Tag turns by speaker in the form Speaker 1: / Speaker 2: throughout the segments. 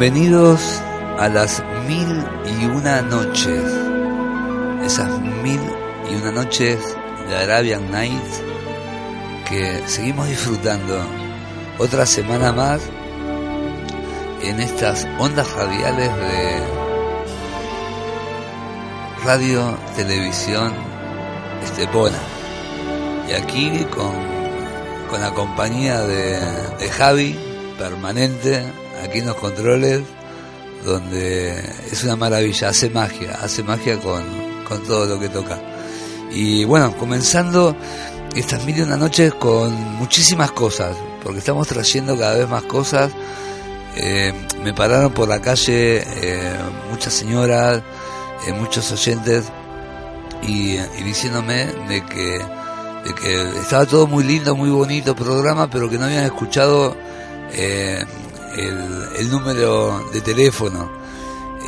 Speaker 1: Bienvenidos a las mil y una noches, esas mil y una noches de Arabian Night que seguimos disfrutando otra semana más en estas ondas radiales de radio, televisión, Estepona. Y aquí con, con la compañía de, de Javi, permanente, aquí en los controles, donde es una maravilla, hace magia, hace magia con, con todo lo que toca. Y bueno, comenzando estas mil y una noches con muchísimas cosas, porque estamos trayendo cada vez más cosas. Eh, me pararon por la calle eh, muchas señoras, eh, muchos oyentes, y, y, diciéndome de que, de que estaba todo muy lindo, muy bonito programa, pero que no habían escuchado el, el número de teléfono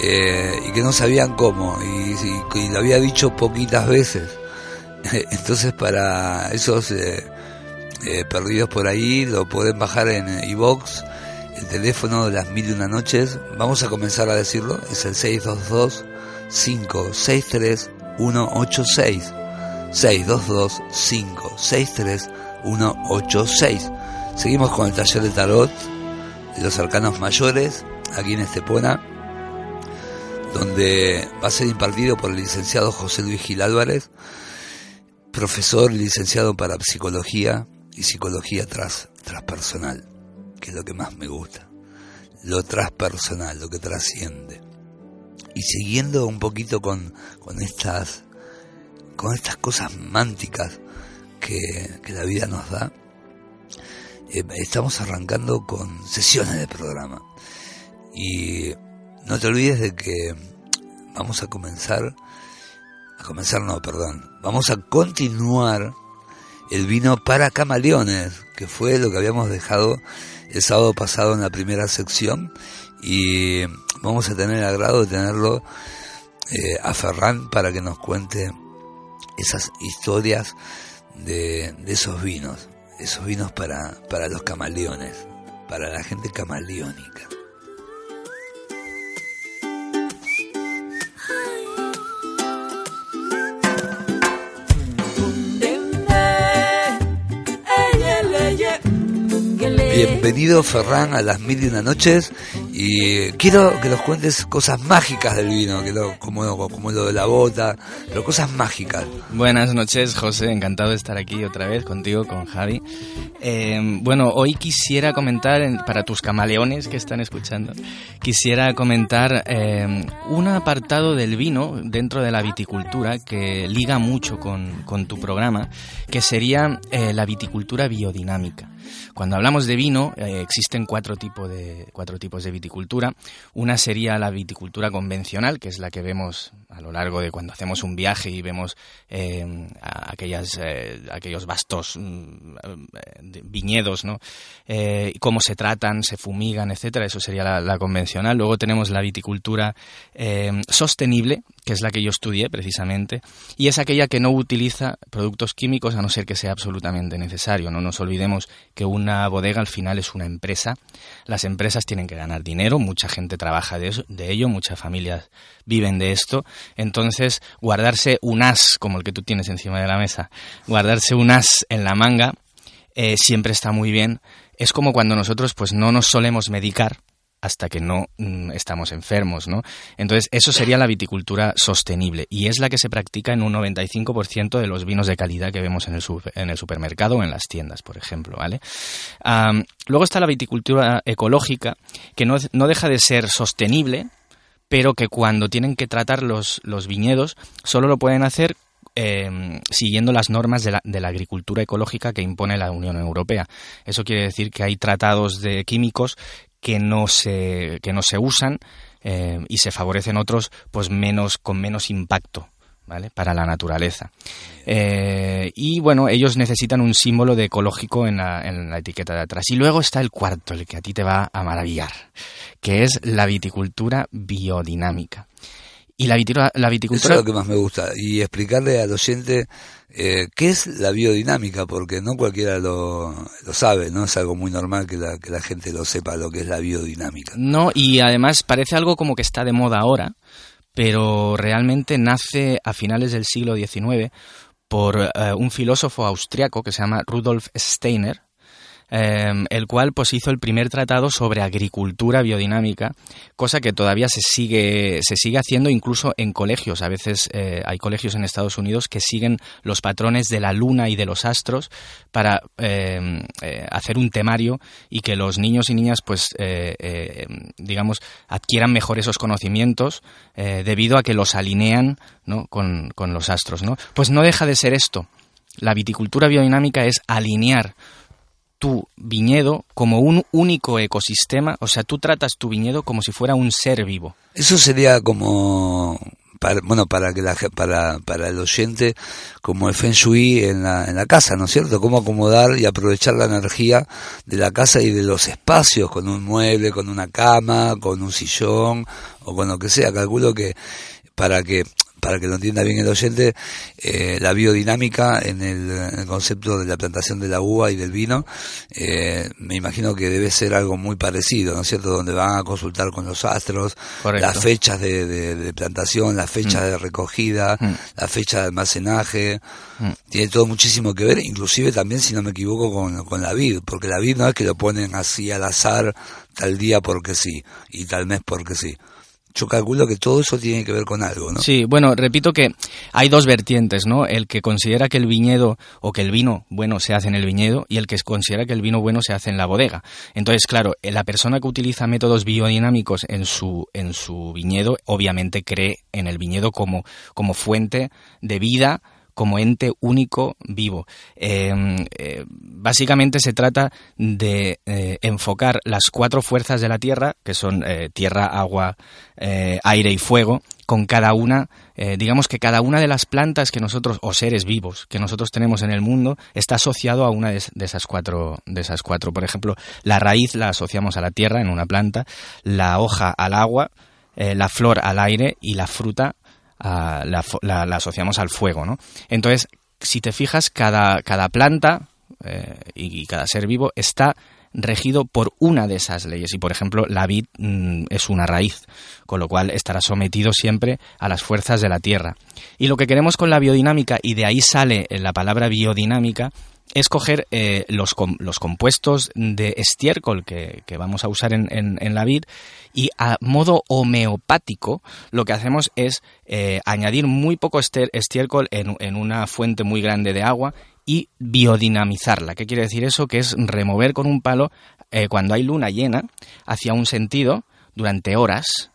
Speaker 1: eh, y que no sabían cómo y, y, y, lo había dicho poquitas veces. Entonces para esos eh, eh, perdidos por ahí lo pueden bajar en iBox el teléfono de las mil y una noches. Vamos a comenzar a decirlo. Es el 622 563 186 622 563 186 Seguimos con el taller de tarot los arcanos mayores aquí en Estepona, donde va a ser impartido por el licenciado José Luis Gil Álvarez, profesor licenciado para psicología y psicología tras, transpersonal, que es lo que más me gusta, lo transpersonal, lo que trasciende. Y siguiendo un poquito con, con estas con estas cosas mánticas que, que la vida nos da, eh, estamos arrancando con sesiones de programa. Y no te olvides de que vamos a comenzar, a comenzar no, perdón, vamos a continuar el vino para camaleones, que fue lo que habíamos dejado el sábado pasado en la primera sección. Y vamos a tener el agrado de tenerlo eh, a Ferran para que nos cuente esas historias de, de esos vinos esos vinos para, para los camaleones, para la gente camaleónica. Bienvenido Ferran a las mil y una noches y quiero que nos cuentes cosas mágicas del vino, que lo, como, lo de la bota, pero cosas mágicas.
Speaker 2: Buenas noches José, encantado de estar aquí otra vez contigo, con Javi. Eh, bueno, hoy quisiera comentar, para tus camaleones que están escuchando, quisiera comentar eh, un apartado del vino dentro de la viticultura que liga mucho con, con tu programa, que sería eh, la viticultura biodinámica. Cuando hablamos de vino, eh, existen cuatro, tipo de, cuatro tipos de viticultura. Una sería la viticultura convencional, que es la que vemos a lo largo de cuando hacemos un viaje y vemos eh, aquellas, eh, aquellos vastos mm, viñedos, ¿no? Cómo se tratan, se fumigan, etcétera. Eso sería la, convencional. Luego tenemos la viticultura sostenible, que es la que yo estudié precisamente, y es aquella que no utiliza productos químicos a no ser que sea absolutamente necesario. No nos olvidemos que una bodega al final es una empresa. Las empresas tienen que ganar dinero, mucha gente trabaja de, eso, de ello, muchas familias viven de esto. Entonces, guardarse un as como el que tú tienes encima de la mesa, guardarse un as en la manga, eh, siempre está muy bien. Es como cuando nosotros pues no nos solemos medicar, hasta que no mm, estamos enfermos, ¿no? Entonces, eso sería la viticultura sostenible y es la que se practica en un 95% de los vinos de calidad que vemos en el, supermercado o en las tiendas, por ejemplo, ¿vale? luego está la viticultura ecológica, que no, no deja de ser sostenible, pero que cuando tienen que tratar los, los viñedos solo lo pueden hacer Em, siguiendo las normas de la, agricultura ecológica que impone la Unión Europea. Eso quiere decir que hay tratados de químicos que no se, que no se usan em, y se favorecen otros pues menos, con menos impacto. ¿Vale? para la naturaleza. Eh, y bueno, ellos necesitan un símbolo de ecológico en la, en la, etiqueta de atrás. Y luego está el cuarto, el que a ti te va a maravillar, que es la viticultura biodinámica. Y la, la viticultura...
Speaker 1: Eso es lo que más me gusta. Y explicarle al oyente eh, qué es la biodinámica, porque no cualquiera lo, lo, sabe, ¿no? Es algo muy normal que la, que la gente lo sepa, lo que es la biodinámica.
Speaker 2: No, y además parece algo como que está de moda ahora, pero realmente nace a finales del siglo XIX por eh, un filósofo austriaco que se llama Rudolf Steiner, Em, el cual pues hizo el primer tratado sobre agricultura biodinámica, cosa que todavía se sigue, se sigue haciendo incluso en colegios. A veces eh, hay colegios en Estados Unidos que siguen los patrones de la luna y de los astros para em, eh, hacer un temario y que los niños y niñas pues eh, digamos adquieran mejor esos conocimientos debido a que los alinean ¿no? con, con los astros. ¿no? Pues no deja de ser esto. La viticultura biodinámica es alinear tu viñedo como un único ecosistema, o sea, tú tratas tu viñedo como si fuera un ser vivo.
Speaker 1: Eso sería como para, bueno, para que la, para, para el oyente, como el Feng Shui en la, en la casa, ¿no es cierto? Cómo acomodar y aprovechar la energía de la casa y de los espacios, con un mueble, con una cama, con un sillón, o con lo que sea. Calculo que para que para que lo entienda bien el oyente, eh, la biodinámica en el, concepto de la plantación de la uva y del vino, eh, me imagino que debe ser algo muy parecido, ¿no es cierto? Donde van a consultar con los astros, las fechas de, plantación, las fechas mm. de recogida, mm. la fecha de almacenaje, mm. tiene todo muchísimo que ver, inclusive también, si no me equivoco, con, con la vid, porque la vid no es que lo ponen así al azar, tal día porque sí, y tal mes porque sí yo calculo que todo eso tiene que ver con algo, ¿no?
Speaker 2: Sí, bueno, repito que hay dos vertientes, ¿no? El que considera que el viñedo o que el vino bueno se hace en el viñedo y el que considera que el vino bueno se hace en la bodega. Entonces, claro, la persona que utiliza métodos biodinámicos en su, en su viñedo obviamente cree en el viñedo como, como fuente de vida, como ente único vivo. Em, eh, básicamente se trata de eh, enfocar las cuatro fuerzas de la Tierra, que son eh, tierra, agua, aire y fuego, con cada una, digamos que cada una de las plantas que nosotros, o seres vivos que nosotros tenemos en el mundo, está asociado a una de, esas cuatro, de esas cuatro. Por ejemplo, la raíz la asociamos a la tierra en una planta, la hoja al agua, la flor al aire y la fruta la, asociamos al fuego, ¿no? Entonces, si te fijas, cada, cada planta eh, y cada ser vivo está regido por una de esas leyes. Y, por ejemplo, la vid mm, es una raíz, con lo cual estará sometido siempre a las fuerzas de la tierra. Y lo que queremos con la biodinámica, y de ahí sale la palabra biodinámica, es coger eh, los, los, compuestos de estiércol que, vamos a usar en, en, la vid y a modo homeopático lo que hacemos es eh, añadir muy poco estiércol en, en, una fuente muy grande de agua y biodinamizarla. ¿Qué quiere decir eso? Que es remover con un palo eh, cuando hay luna llena hacia un sentido durante horas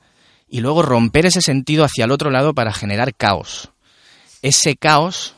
Speaker 2: y luego romper ese sentido hacia el otro lado para generar caos. Ese caos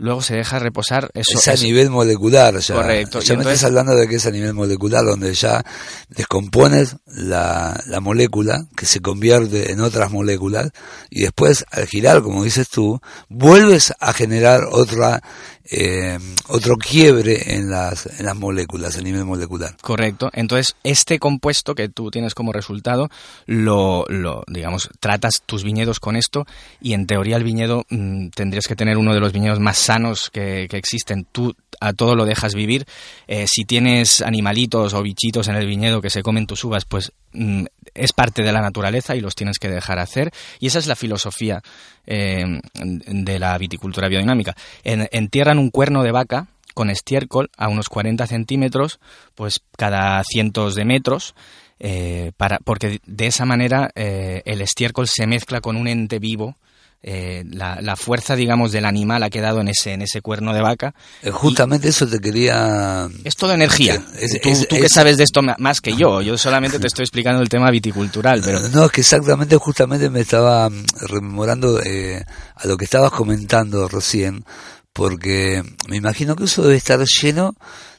Speaker 2: luego se deja reposar. Eso,
Speaker 1: es a nivel molecular, ya.
Speaker 2: Correcto.
Speaker 1: Ya me estás hablando de que es a nivel molecular, donde ya descompones la, la molécula, que se convierte en otras moléculas, y después, al girar, como dices tú, vuelves a generar otra eh, otro quiebre en las, en las moléculas, a nivel molecular.
Speaker 2: Correcto. Entonces, este compuesto que tú tienes como resultado, lo, lo digamos, tratas tus viñedos con esto y en teoría el viñedo mm, tendrías que tener uno de los viñedos más sanos que, que existen. Tú a todo lo dejas vivir. Eh, si tienes animalitos o bichitos en el viñedo que se comen tus uvas, pues mm, es parte de la naturaleza y los tienes que dejar hacer. Y esa es la filosofía eh, de la viticultura biodinámica. En, un cuerno de vaca con estiércol a unos 40 centímetros, pues cada cientos de metros. eh, para, porque de esa manera eh, el estiércol se mezcla con un ente vivo. eh, la, la fuerza, digamos, del animal ha quedado en ese, en ese cuerno de vaca.
Speaker 1: Eh, Justamente eso te quería...
Speaker 2: Es todo energía.
Speaker 1: Es-
Speaker 2: tú
Speaker 1: es-
Speaker 2: tú que
Speaker 1: es-
Speaker 2: sabes de esto más que yo. Yo solamente te estoy explicando el tema viticultural, pero
Speaker 1: No, es que exactamente, justamente me estaba mm, rememorando eh, a lo que estabas comentando recién, porque me imagino que eso debe estar lleno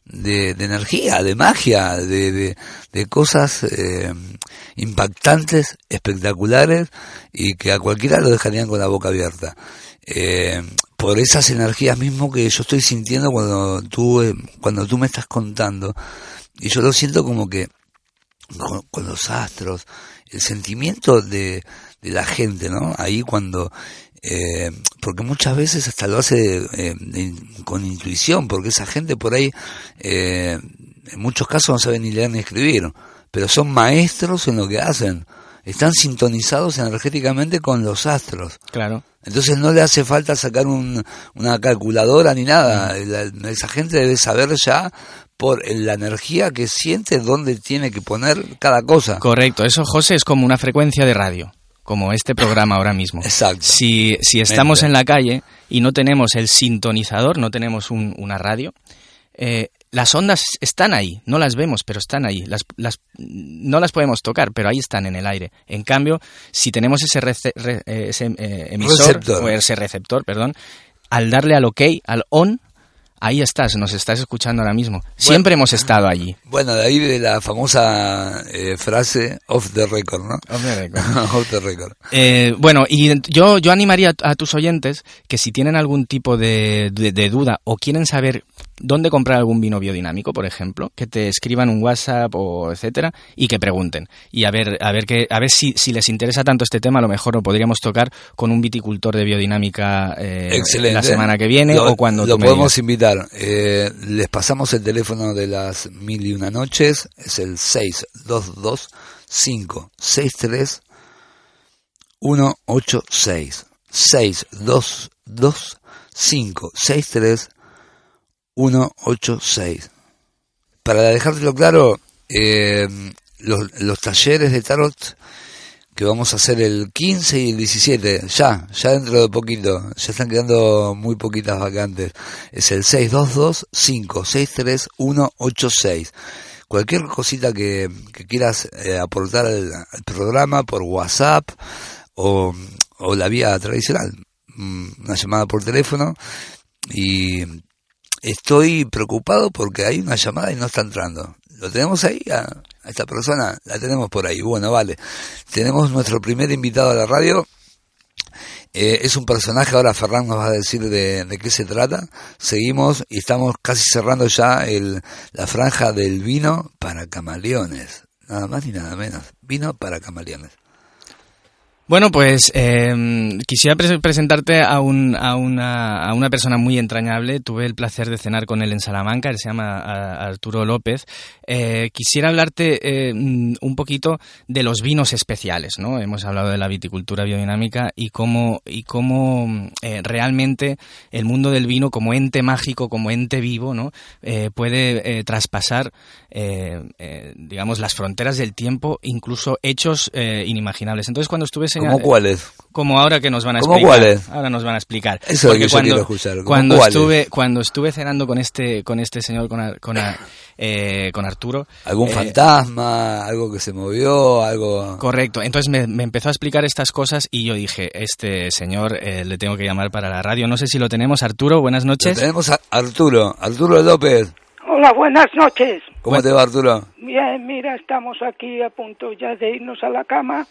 Speaker 1: de, de energía, de magia, de, cosas eh, impactantes, espectaculares, y que a cualquiera lo dejarían con la boca abierta. Eh, por esas energías mismo que yo estoy sintiendo cuando tú, cuando tú me estás contando, y yo lo siento como que con, con los astros, el sentimiento de, de la gente, ¿no? Ahí cuando, eh, porque muchas veces hasta lo hace eh, con intuición, porque esa gente por ahí, eh, en muchos casos no saben ni leer ni escribir, pero son maestros en lo que hacen, están sintonizados energéticamente con los astros.
Speaker 2: claro.
Speaker 1: Entonces no le hace falta sacar un- una calculadora ni nada. La- esa gente debe saber ya por la energía que siente dónde tiene que poner cada cosa.
Speaker 2: Correcto, eso José es como una frecuencia de radio, como este programa ahora mismo.
Speaker 1: Exacto.
Speaker 2: Si, si estamos en la calle y no tenemos el sintonizador, no tenemos un- una radio, eh, las ondas están ahí, no las vemos, pero están ahí. Las, las, no las podemos tocar, pero ahí están en el aire. En cambio, si tenemos ese, rece- re- eh, ese eh, emisor,
Speaker 1: Receptor.
Speaker 2: o ese receptor, perdón, al darle al OK, al on, ahí estás, nos estás escuchando ahora mismo. Siempre hemos estado allí.
Speaker 1: Bueno, de ahí de la famosa eh, frase off the record, ¿no? off the record.
Speaker 2: Eh, bueno, y yo, yo animaría a tus oyentes que si tienen algún tipo de, de- de duda o quieren saber dónde comprar algún vino biodinámico, por ejemplo, que te escriban un WhatsApp o etcétera y que pregunten. Y a ver, a ver, que, a ver si, si les interesa tanto este tema, a lo mejor lo podríamos tocar con un viticultor de biodinámica eh, la semana que viene
Speaker 1: Lo-
Speaker 2: o cuando
Speaker 1: Lo
Speaker 2: tú
Speaker 1: podemos invitar. Eh, les pasamos el teléfono de las mil y una noches. Es el 622 563 186. 622 563 186. Para dejártelo claro, eh, los, los talleres de tarot que vamos a hacer el 15 y el 17, ya, ya dentro de poquito, ya están quedando muy poquitas vacantes. Es el 622-563-186. Cualquier cosita que, que quieras eh, aportar al, al programa por WhatsApp o, o la vía tradicional, mm, una llamada por teléfono y estoy preocupado porque hay una llamada y no está entrando. ¿Lo tenemos ahí a, esta persona? La tenemos por ahí. Bueno, vale. Tenemos nuestro primer invitado a la radio. Eh, es un personaje, ahora Ferran nos va a decir de, de qué se trata. Seguimos y estamos casi cerrando ya el, la franja del vino para camaleones. Nada más ni nada menos. Vino para camaleones.
Speaker 2: Bueno, pues eh, quisiera pre- presentarte a, un- a una, a una persona muy entrañable. Tuve el placer de cenar con él en Salamanca. Él se llama Arturo López. Eh, quisiera hablarte mm, un poquito de los vinos especiales, ¿no? Hemos hablado de la viticultura biodinámica y cómo, y cómo eh, realmente el mundo del vino como ente mágico, como ente vivo, ¿no? Eh, puede traspasar, digamos, las fronteras del tiempo, incluso hechos inimaginables. Entonces, cuando estuve
Speaker 1: ¿Cómo cuáles?
Speaker 2: como ahora que nos van a
Speaker 1: ¿Cómo
Speaker 2: explicar.
Speaker 1: cuáles?
Speaker 2: Ahora nos van a explicar.
Speaker 1: Eso es lo
Speaker 2: Porque
Speaker 1: que yo
Speaker 2: cuando,
Speaker 1: quiero escuchar. ¿Cómo
Speaker 2: Cuando
Speaker 1: cuáles?
Speaker 2: estuve, cuando estuve cenando con este, con este señor, con, con, eh, con Arturo.
Speaker 1: ¿Algún
Speaker 2: eh,
Speaker 1: fantasma? ¿Algo que se movió? ¿Algo...?
Speaker 2: Correcto. Entonces me, me empezó a explicar estas cosas y yo dije, este señor eh, le tengo que llamar para la radio. No sé si lo tenemos. Arturo, buenas noches.
Speaker 1: Tenemos a Arturo. Arturo López.
Speaker 3: Hola, buenas noches.
Speaker 1: ¿Cómo
Speaker 2: Bueno.
Speaker 1: te va, Arturo?
Speaker 3: Bien, mira, estamos aquí a punto ya de irnos a la cama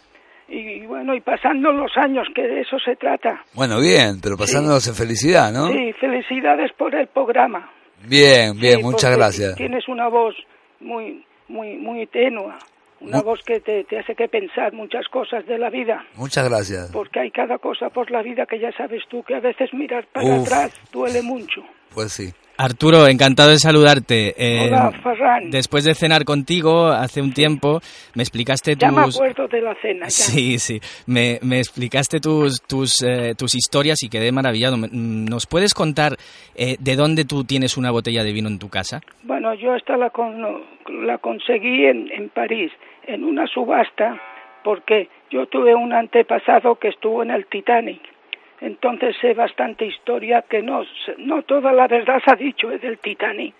Speaker 3: y bueno, y pasando los años, que de eso se trata.
Speaker 1: Bueno, bien, pero pasándonos en felicidad, ¿no?
Speaker 3: Sí, felicidades por el programa.
Speaker 1: Bien, bien,
Speaker 3: Sí,
Speaker 1: muchas gracias.
Speaker 3: Tienes una voz muy, muy, muy tenua, una voz que te, te hace que pensar muchas cosas de la vida,
Speaker 1: Muchas gracias.
Speaker 3: porque hay cada cosa por la vida que ya sabes tú que a veces mirar para
Speaker 1: Uf.
Speaker 3: atrás duele mucho.
Speaker 1: Pues sí.
Speaker 2: Arturo, encantado de saludarte. Eh,
Speaker 3: Hola, Ferran.
Speaker 2: Después de cenar contigo hace un tiempo, me explicaste
Speaker 3: Ya me
Speaker 2: tus...
Speaker 3: acuerdo de la cena. Ya.
Speaker 2: Sí, sí. Me, me explicaste tus, tus, eh, tus historias y quedé maravillado. Me- ¿Nos puedes contar eh, de dónde tú tienes una botella de vino en tu casa?
Speaker 3: Bueno, yo esta la, con- la conseguí en, en París, en una subasta porque yo tuve un antepasado que estuvo en el Titanic. Entonces sé bastante historia que no, no toda la verdad se ha dicho es del Titanic.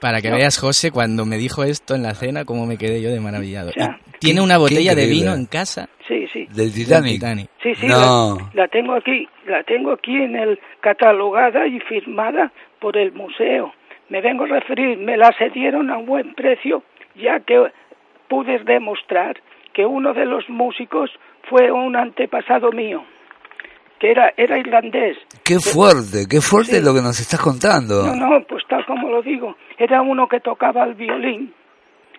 Speaker 2: Para que veas, José, cuando me dijo esto en la cena, cómo me quedé yo de maravillado. ¿Tiene una botella de vino en casa?
Speaker 3: Sí, sí.
Speaker 1: ¿Del Titanic?
Speaker 3: Sí, sí, la, la, tengo aquí, la tengo aquí en el catalogada y firmada por el museo. Me vengo a referir, me la cedieron a un buen precio, ya que pude demostrar que uno de los músicos fue un antepasado mío, que era, era irlandés.
Speaker 1: Qué fuerte, qué fuerte lo que nos estás contando.
Speaker 3: No, no, pues tal como lo digo, era uno que tocaba el violín.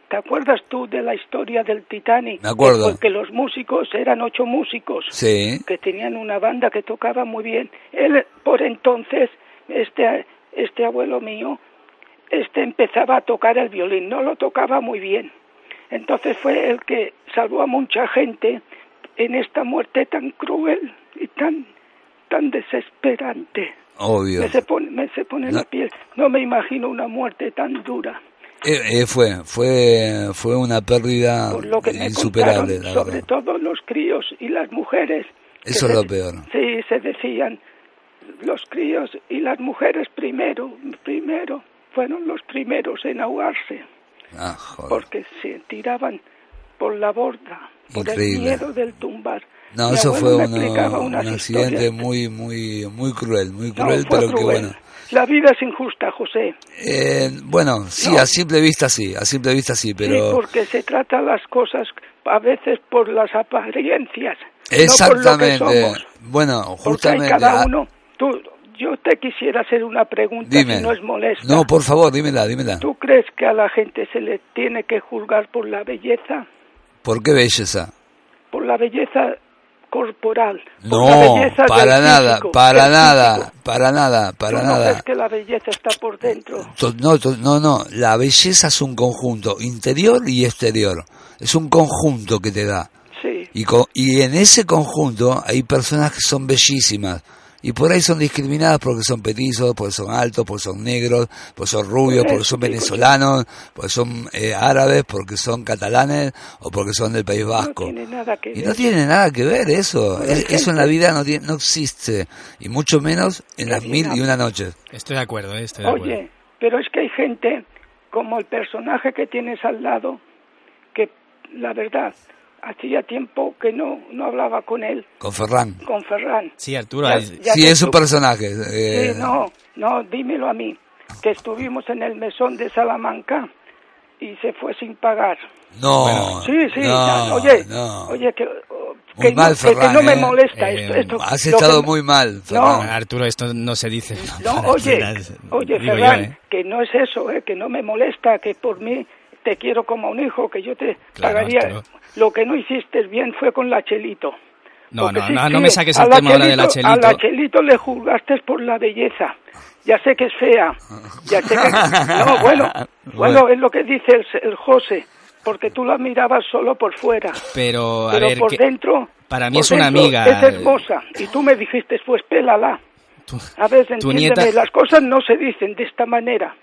Speaker 3: ¿Te acuerdas tú de la historia del Titanic?
Speaker 1: Me acuerdo.
Speaker 3: Porque los músicos eran ocho músicos
Speaker 1: sí.
Speaker 3: que tenían una banda que tocaba muy bien. Él, por entonces, este, este abuelo mío, este empezaba a tocar el violín, no lo tocaba muy bien entonces fue el que salvó a mucha gente en esta muerte tan cruel y tan tan desesperante.
Speaker 1: Obvio.
Speaker 3: Me se pone, me se pone la piel. No me imagino una muerte tan dura.
Speaker 1: Eh, eh, fue, fue, fue una pérdida insuperable.
Speaker 3: sobre todo los críos y las mujeres.
Speaker 1: Eso es lo peor.
Speaker 3: Sí, se decían los críos y las mujeres primero, primero, fueron los primeros en ahogarse.
Speaker 1: Ah,
Speaker 3: porque se tiraban por la borda, por el miedo del tumbar.
Speaker 1: No, eso fue un accidente muy, muy, muy cruel, muy cruel, pero que bueno.
Speaker 3: La vida es injusta, José.
Speaker 1: Eh, bueno, sí, a simple vista sí, a simple vista sí, pero...
Speaker 3: Sí, porque se trata las cosas a veces por las apariencias.
Speaker 1: Exactamente.
Speaker 3: No por lo que somos.
Speaker 1: Bueno, justamente...
Speaker 3: cada uno, tú, yo te quisiera hacer una pregunta, si no es molesta.
Speaker 1: No, por favor, dímela, dímela.
Speaker 3: ¿Tú crees que a la gente se le tiene que juzgar por la belleza?
Speaker 1: ¿Por qué belleza?
Speaker 3: Por la belleza corporal.
Speaker 1: No, para nada, para nada, para nada, para nada.
Speaker 3: ¿No crees que la belleza está por dentro?
Speaker 1: No, no, no, la belleza es un conjunto, interior y exterior. Es un conjunto que te da.
Speaker 3: Sí.
Speaker 1: Y, y en ese conjunto hay personas que son bellísimas, y por ahí son discriminadas porque son petizos, porque son altos, porque son negros, porque son rubios, porque son venezolanos, porque son eh, árabes, porque son catalanes o porque son del País Vasco.
Speaker 3: No tiene nada que
Speaker 1: y no tiene nada que ver eso. eso en la vida no, tiene, no existe. Y mucho menos en las mil y una noches.
Speaker 2: Estoy de acuerdo, eh, estoy de acuerdo.
Speaker 3: Oye, pero es que hay gente como el personaje que tienes al lado que la verdad hacía tiempo que no, no hablaba con él.
Speaker 1: Con Ferran.
Speaker 3: Con Ferran.
Speaker 2: Sí, Arturo.
Speaker 1: sí, es un personaje.
Speaker 3: Eh. Sí, no, no, dímelo a mí, que estuvimos en el mesón de Salamanca y se fue sin pagar.
Speaker 1: No.
Speaker 3: sí, sí, oye, oye, que, que, no, que, no me eh. molesta esto,
Speaker 1: eh,
Speaker 3: esto.
Speaker 1: Has estado muy mal,
Speaker 2: Ferran. Arturo, esto no se dice.
Speaker 3: No, oye, oye, Ferran, que no es eso, eh, que no me molesta, que por mí te quiero como un hijo, que yo te pagaría. Lo que no hiciste bien fue con la Chelito.
Speaker 2: No, no, no, no, me saques el tema ahora de la Chelito.
Speaker 3: A la Chelito le juzgaste por la belleza. Ya sé que es fea. Ya sé que... No, bueno, bueno, es lo que dice el, el José porque tú la mirabas solo por fuera.
Speaker 2: Pero, a
Speaker 3: Pero
Speaker 2: ver,
Speaker 3: por dentro.
Speaker 2: Para mí es una amiga.
Speaker 3: Es hermosa. Y tú me dijiste, pues pélala. a ver, entiéndeme, las cosas no se dicen de esta manera.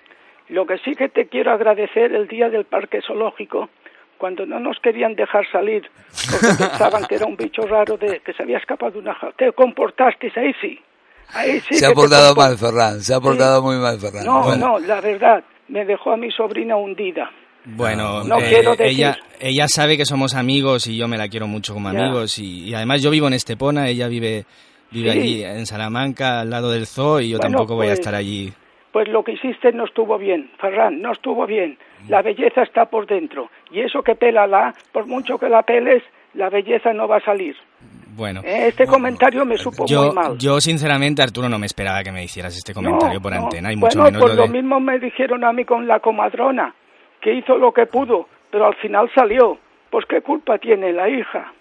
Speaker 3: Lo que sí que te quiero agradecer el día del parque zoológico, cuando no nos querían dejar salir, porque pensaban que era un bicho raro de, que se había escapado de una jaula. Te comportasteis, ahí sí. Ahí sí
Speaker 1: se ha portado mal, Ferran, se ha portado muy mal, Ferran.
Speaker 3: No, no, la verdad, me dejó a mi sobrina hundida.
Speaker 2: Bueno,
Speaker 3: no eh, quiero decir...
Speaker 2: ella, ella sabe que somos amigos y yo me la quiero mucho como amigos y, además yo vivo en Estepona, ella vive vive allí en Salamanca al lado del zoo y yo tampoco voy a
Speaker 3: pues,
Speaker 2: estar allí
Speaker 3: pues lo que hiciste no estuvo bien, Ferran, no estuvo bien. La belleza está por dentro. Y eso que pela la, por mucho que la peles, la belleza no va a salir.
Speaker 2: Bueno.
Speaker 3: Eh, este comentario me supo
Speaker 2: yo,
Speaker 3: muy mal.
Speaker 2: Yo, sinceramente, Arturo, no me esperaba que me hicieras este comentario por antena. Y
Speaker 3: mucho
Speaker 2: bueno,
Speaker 3: menos pues lo, mismo me dijeron a mí con la comadrona, que hizo lo que pudo, pero al final salió. Pues qué culpa tiene la hija.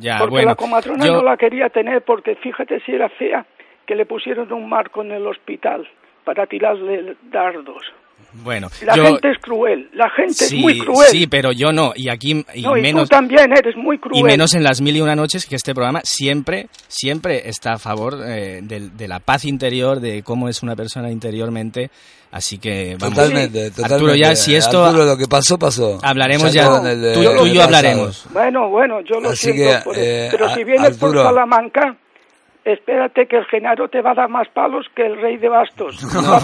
Speaker 2: Ya,
Speaker 3: porque
Speaker 2: bueno,
Speaker 3: la comadrona no la quería tener porque fíjate si era fea, que le pusieron un marco en el hospital para tirarle dardos.
Speaker 4: Bueno,
Speaker 3: la gente es cruel, la gente es muy cruel.
Speaker 4: Sí, pero yo no, y aquí y menos.
Speaker 3: tú también eres muy cruel.
Speaker 4: Y menos en las mil y una noches que este programa siempre, siempre está a favor eh, de, la paz interior, de cómo es una persona interiormente. Así que vamos.
Speaker 1: Totalmente, totalmente.
Speaker 4: Arturo, ya si esto.
Speaker 1: Arturo, lo que pasó, pasó.
Speaker 4: Hablaremos ya. tú, y yo hablaremos.
Speaker 3: Bueno, bueno, yo lo siento. Eh, pero si vienes por Salamanca espérate que el Genaro te va a dar más palos que el rey de bastos.
Speaker 1: va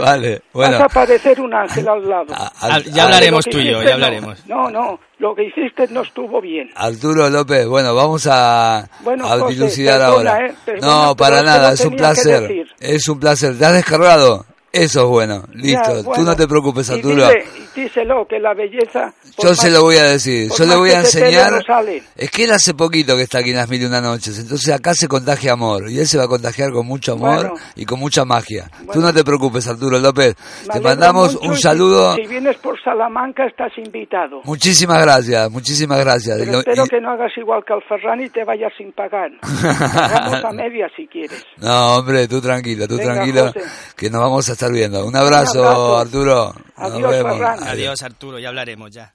Speaker 1: vale,
Speaker 3: Vas a parecer un ángel al lado.
Speaker 4: ya hablaremos tú y yo, ya hablaremos.
Speaker 3: No, no, lo que hiciste no estuvo bien.
Speaker 1: Arturo López, bueno, vamos a, bueno, a dilucidar ahora. Eh, no, para nada, es un placer. Es un placer. ¿Te has descargado? Eso es bueno, listo. Tú no te preocupes, Arturo.
Speaker 3: díselo, que la belleza...
Speaker 1: Yo se lo voy a decir, yo le voy a enseñar... es que él hace poquito que está aquí en las mil y una noches, entonces acá se contagia amor, y él se va a contagiar con mucho amor y con mucha magia. Tú no te preocupes, Arturo López. te mandamos un saludo...
Speaker 3: Si, vienes por Salamanca estás invitado.
Speaker 1: Muchísimas gracias, muchísimas gracias.
Speaker 3: espero que no hagas igual que al y te vayas sin pagar. Vamos a media si quieres.
Speaker 1: No, hombre, tú tranquilo, tú tranquilo, que nos vamos a estar viendo. Un abrazo, Arturo.
Speaker 3: Adiós,
Speaker 4: Adiós, Arturo, ya hablaremos ya.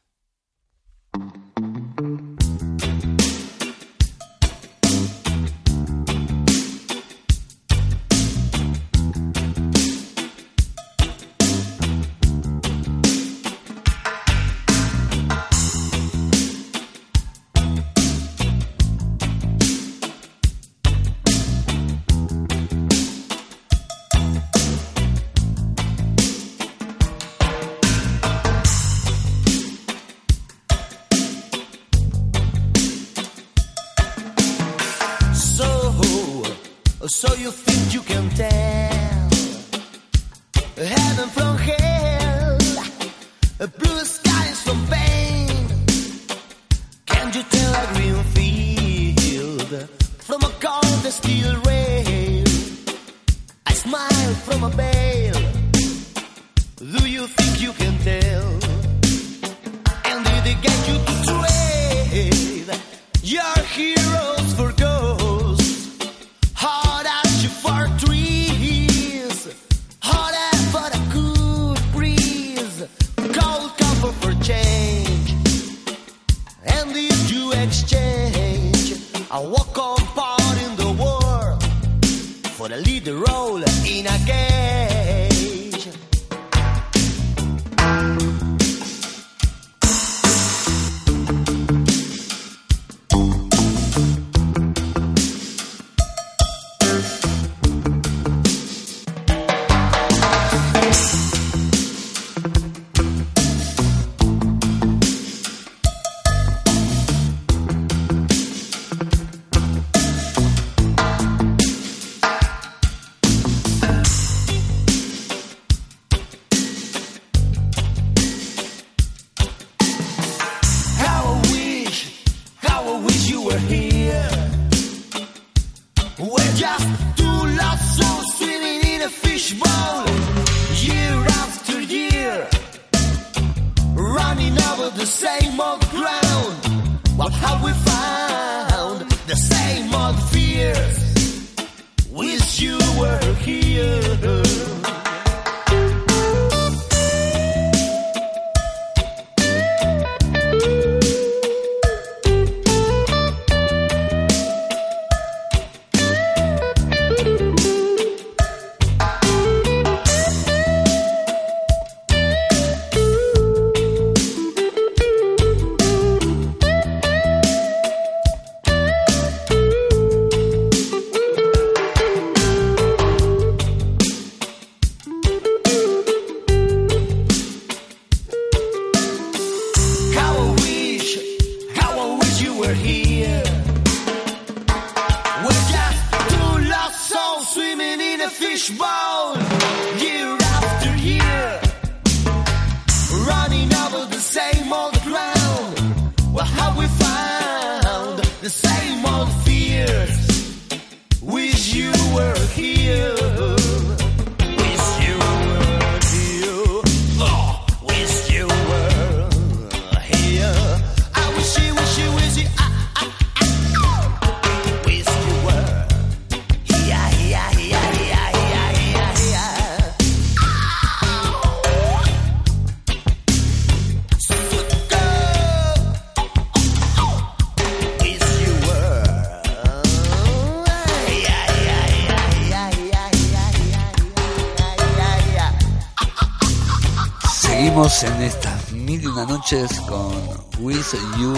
Speaker 1: Seguimos en estas mil y una noches con With You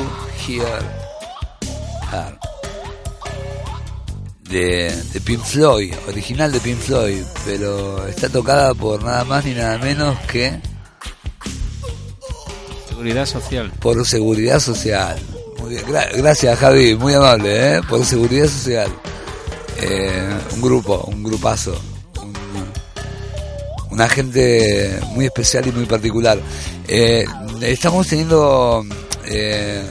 Speaker 1: Here De, de Pink Floyd, original de Pink Floyd, pero está tocada por nada más ni nada menos que
Speaker 2: Seguridad Social.
Speaker 1: Por Seguridad Social. Muy bien. gracias Javi, muy amable, ¿eh? por Seguridad Social. Eh, un grupo, un grupazo una gente muy especial y muy particular. Eh, estamos teniendo eh,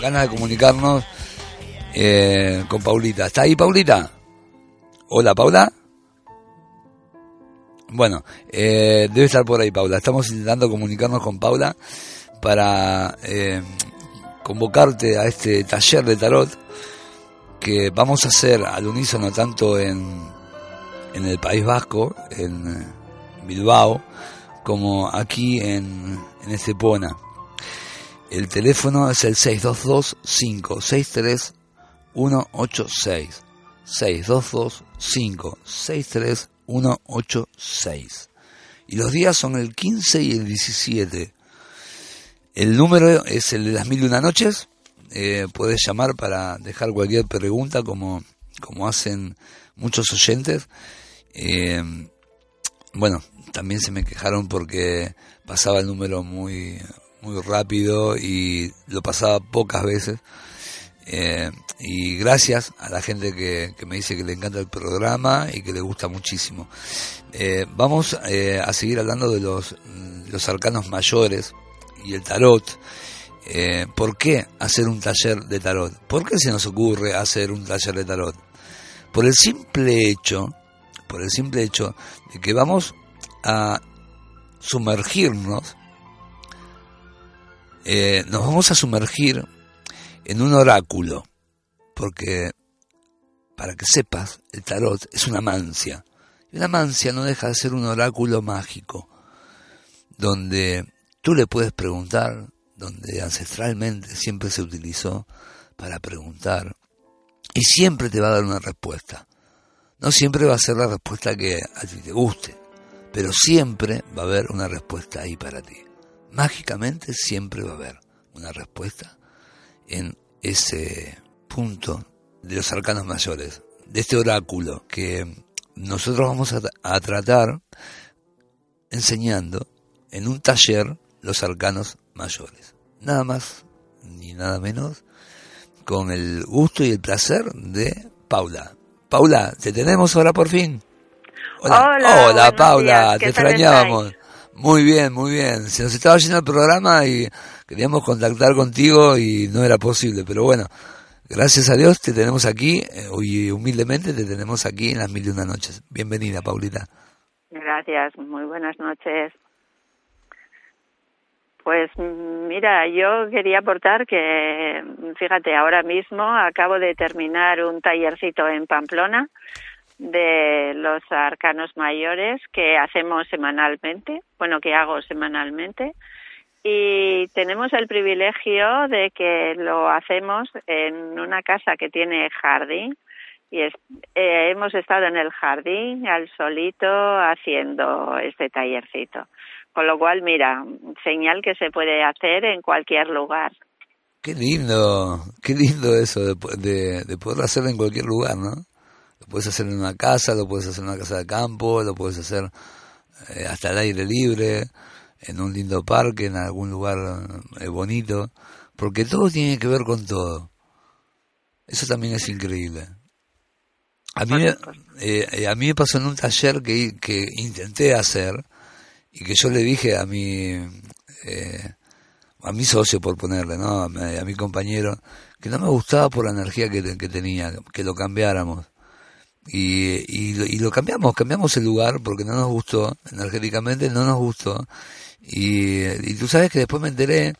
Speaker 1: ganas de comunicarnos eh, con Paulita. ¿Está ahí Paulita? Hola Paula. Bueno, debe estar por ahí Paula. Estamos intentando comunicarnos con Paula para convocarte a este taller de tarot que vamos a hacer al unísono tanto en, en el País Vasco, en Bilbao como aquí en, en Estepona. El teléfono es el 622-563-186. 622-563-186. Y los días son el 15 y el 17. El número es el de las mil y una noches. Eh, puedes llamar para dejar cualquier pregunta como, como hacen muchos oyentes. Eh, bueno, también se me quejaron porque pasaba el número muy, muy rápido y lo pasaba pocas veces. Eh, y gracias a la gente que, me dice que le encanta el programa y que le gusta muchísimo. Eh, vamos eh, a seguir hablando de los, los arcanos mayores y el tarot. ¿Por qué hacer un taller de tarot? ¿Por qué se nos ocurre hacer un taller de tarot? Por el simple hecho, por el simple hecho de que vamos a sumergirnos, eh, nos vamos a sumergir en un oráculo, porque para que sepas, el tarot es una mancia. Y una mancia no deja de ser un oráculo mágico, donde tú le puedes preguntar, donde ancestralmente siempre se utilizó para preguntar, y siempre te va a dar una respuesta. No siempre va a ser la respuesta que a ti te guste, pero siempre va a haber una respuesta ahí para ti. Mágicamente siempre va a haber una respuesta en ese punto de los arcanos mayores, de este oráculo que nosotros vamos a, tratar enseñando en un taller los arcanos mayores. Nada más ni nada menos con el gusto y el placer de Paula. Paula, te tenemos ahora por fin.
Speaker 5: Hola,
Speaker 1: Hola, Paula, te extrañábamos. Muy bien, muy bien. Se nos estaba yendo el programa y queríamos contactar contigo y no era posible, pero bueno, gracias a Dios te tenemos aquí eh, y humildemente te tenemos aquí en las mil y una noches. Bienvenida, Paulita.
Speaker 5: Gracias, muy buenas noches. Pues mira, yo quería aportar que, fíjate, ahora mismo acabo de terminar un tallercito en Pamplona de los arcanos mayores que hacemos semanalmente, bueno, que hago semanalmente. Y tenemos el privilegio de que lo hacemos en una casa que tiene jardín y eh, hemos estado en el jardín al solito haciendo este tallercito. Con lo cual, mira, señal que se puede hacer en cualquier lugar.
Speaker 1: Qué lindo, qué lindo eso de, de, de poder hacerlo en cualquier lugar, ¿no? Lo puedes hacer en una casa, lo puedes hacer en una casa de campo, lo puedes hacer eh, hasta al aire libre, en un lindo parque, en algún lugar eh, bonito, porque todo tiene que ver con todo. Eso también es increíble. A mí, eh, a mí me pasó en un taller que, que intenté hacer y que yo le dije a mi, a mi socio, por ponerle, ¿no? a, mi, compañero, que no me gustaba por la energía que, que tenía, que lo cambiáramos y, y, lo cambiamos, cambiamos el lugar porque no nos gustó, energéticamente no nos gustó. Y, y tú sabes que después me enteré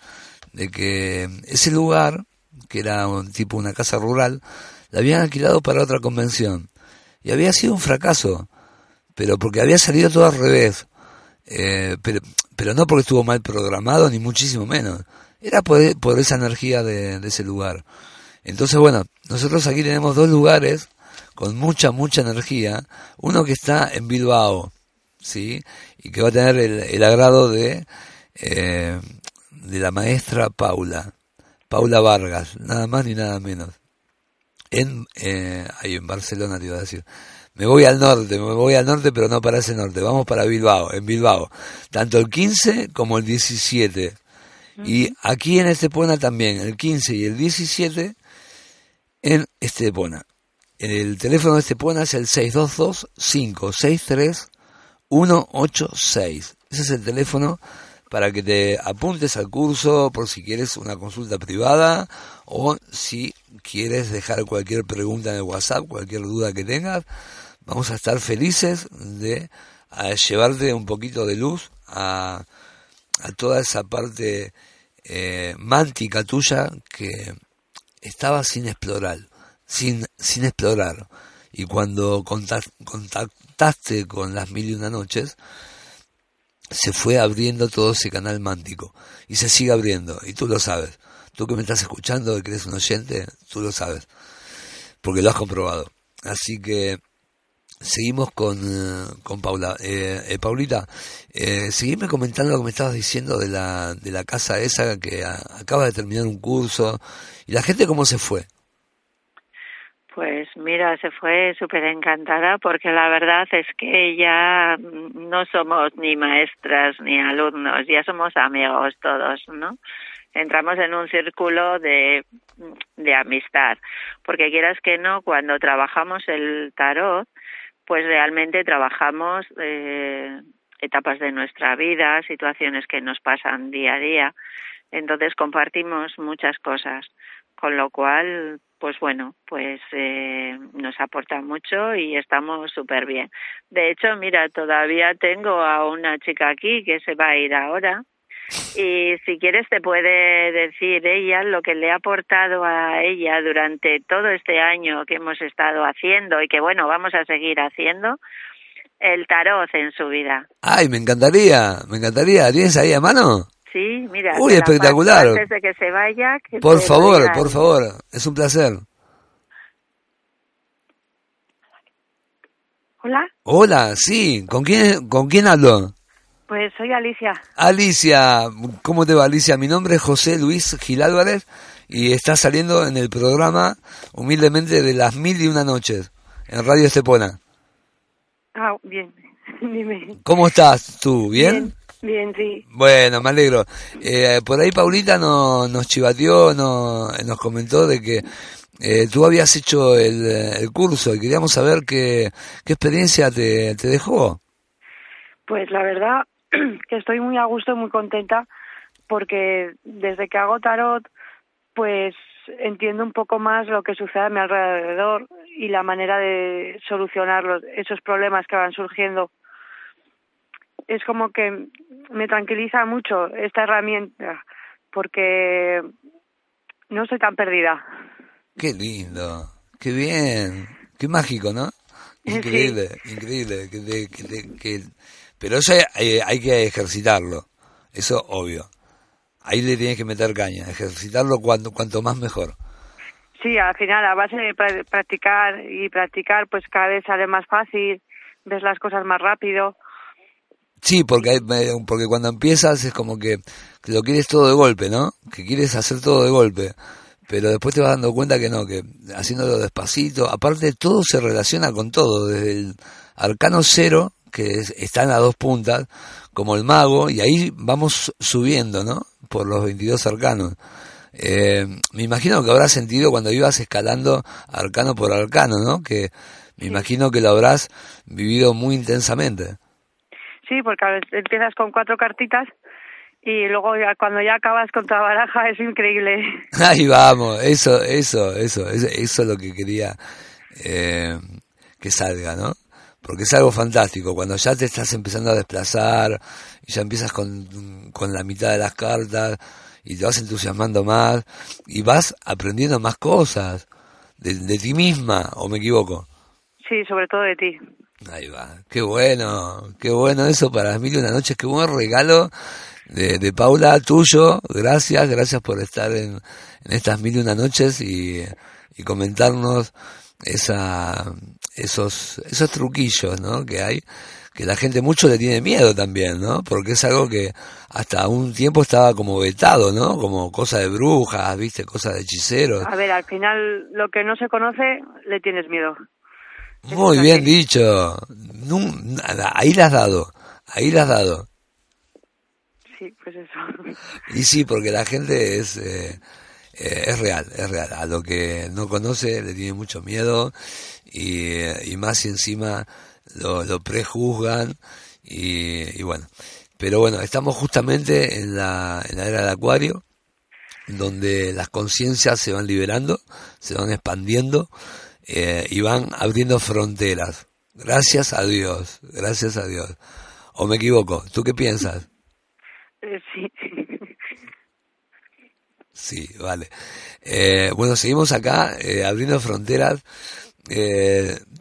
Speaker 1: de que ese lugar, que era un tipo una casa rural, la habían alquilado para otra convención. Y había sido un fracaso, pero porque había salido todo al revés. Eh, pero, pero no porque estuvo mal programado, ni muchísimo menos. Era por, por esa energía de, de ese lugar. Entonces, bueno, nosotros aquí tenemos dos lugares con mucha, mucha energía. Uno que está en Bilbao, ¿sí? Y que va a tener el, agrado de, eh, de la maestra Paula, Paula Vargas, nada más ni nada menos. En, eh, ahí en Barcelona te iba a decir. Me voy al norte, me voy al norte, pero no para ese norte, vamos para Bilbao, en Bilbao. Tanto el 15 como el 17. Y aquí en Estepona también, el 15 y el 17 en Estepona. El teléfono de Estepona es el 622-563-186. Ese es el teléfono para que te apuntes al curso por si quieres una consulta privada o si quieres dejar cualquier pregunta en el WhatsApp, cualquier duda que tengas. Vamos a estar felices de llevarte un poquito de luz a, a toda esa parte eh, mántica tuya que estaba sin explorar, sin, sin explorar. Y cuando contactaste con las mil y una noches, se fue abriendo todo ese canal mántico. Y se sigue abriendo, y tú lo sabes. Tú que me estás escuchando que eres un oyente, tú lo sabes. Porque lo has comprobado. Así que seguimos con, eh, con Paula. Eh, eh, Paulita, eh, seguime comentando lo que me estabas diciendo de la, de la casa esa que acaba de terminar un curso. ¿Y la gente cómo se fue?
Speaker 6: Pues mira, se fue súper encantada porque la verdad es que ya no somos ni maestras ni alumnos, ya somos amigos todos, ¿no? Entramos en un círculo de, de amistad, porque quieras que no, cuando trabajamos el tarot, pues realmente trabajamos eh, etapas de nuestra vida, situaciones que nos pasan día a día. Entonces compartimos muchas cosas, con lo cual, pues bueno, pues eh, nos aporta mucho y estamos súper bien. De hecho, mira, todavía tengo a una chica aquí que se va a ir ahora y si quieres te puede decir ella lo que le ha aportado a ella durante todo este año que hemos estado haciendo y que bueno, vamos a seguir haciendo el tarot en su vida.
Speaker 1: Ay, me encantaría, me encantaría. ¿Tienes ahí a mano?
Speaker 6: Sí, mira.
Speaker 1: Uy, espectacular.
Speaker 6: Antes de que se vaya.
Speaker 1: por favor, por favor, es un placer.
Speaker 7: Hola.
Speaker 1: Hola, sí, ¿con quién, con quién hablo?
Speaker 7: Pues soy Alicia.
Speaker 1: Alicia, ¿cómo te va Alicia? Mi nombre es José Luis Gil Álvarez y está saliendo en el programa humildemente de las mil y una noches en Radio Estepona.
Speaker 7: Ah, bien, dime.
Speaker 1: ¿Cómo estás tú? ¿Bien?
Speaker 7: Bien, sí.
Speaker 1: Bueno, me alegro. Eh, por ahí Paulita nos, nos chivateó, nos, nos comentó de que eh, tú habías hecho el, el, curso y queríamos saber qué, qué experiencia te, te dejó.
Speaker 7: Pues la verdad, que estoy muy a gusto y muy contenta porque desde que hago tarot, pues entiendo un poco más lo que sucede a mi alrededor y la manera de solucionar esos problemas que van surgiendo. Es como que me tranquiliza mucho esta herramienta porque no soy tan perdida.
Speaker 1: Qué lindo, qué bien, qué mágico, ¿no? Increíble, increíble, que, que, que, pero eso hay, hay, que ejercitarlo, eso obvio. Ahí le tienes que meter caña, ejercitarlo cuanto, cuanto más mejor.
Speaker 7: Sí, al final, a base de practicar y practicar, pues cada vez sale más fácil, ves las cosas más rápido.
Speaker 1: Sí, porque, porque cuando empiezas es como que, lo quieres todo de golpe, ¿no? Que quieres hacer todo de golpe pero después te vas dando cuenta que no, que haciéndolo despacito, aparte todo se relaciona con todo, desde el arcano cero, que está en las dos puntas, como el mago, y ahí vamos subiendo, ¿no? Por los 22 arcanos. Eh, me imagino que habrás sentido cuando ibas escalando arcano por arcano, ¿no? Que me imagino que lo habrás vivido muy intensamente.
Speaker 7: Sí, porque empiezas con cuatro cartitas y luego ya cuando ya acabas con tu baraja es increíble.
Speaker 1: Ahí vamos, eso, eso, eso, eso, eso es lo que quería eh, que salga, ¿no? Porque es algo fantástico, cuando ya te estás empezando a desplazar y ya empiezas con, con la mitad de las cartas y te vas entusiasmando más y vas aprendiendo más cosas de, de ti misma, ¿o me equivoco?
Speaker 7: Sí, sobre todo de ti.
Speaker 1: Ahí va, qué bueno, qué bueno eso para las mil y una noches, qué buen regalo de, de, Paula, tuyo. Gracias, gracias por estar en, estas mil y una noches y, y comentarnos esa, esos, esos truquillos ¿no? que hay que la gente mucho le tiene miedo también, ¿no? Porque es algo que hasta un tiempo estaba como vetado, ¿no? Como cosa de brujas, ¿viste? Cosa de hechiceros.
Speaker 7: A ver, al final lo que no se conoce le tienes miedo.
Speaker 1: Muy bien dicho. ahí la has dado. Ahí la has dado.
Speaker 7: Sí, pues eso.
Speaker 1: Y sí, porque la gente es... Eh, eh, es real, es real. A lo que no conoce le tiene mucho miedo y, y más y encima lo, lo prejuzgan y, bueno. Pero bueno, estamos justamente en la, en la era del acuario, donde las conciencias se van liberando, se van expandiendo eh, y van abriendo fronteras. Gracias a Dios, gracias a Dios. ¿O me equivoco? ¿Tú qué piensas?
Speaker 7: Eh, sí.
Speaker 1: Sí, vale. Eh, bueno, seguimos acá abriendo fronteras.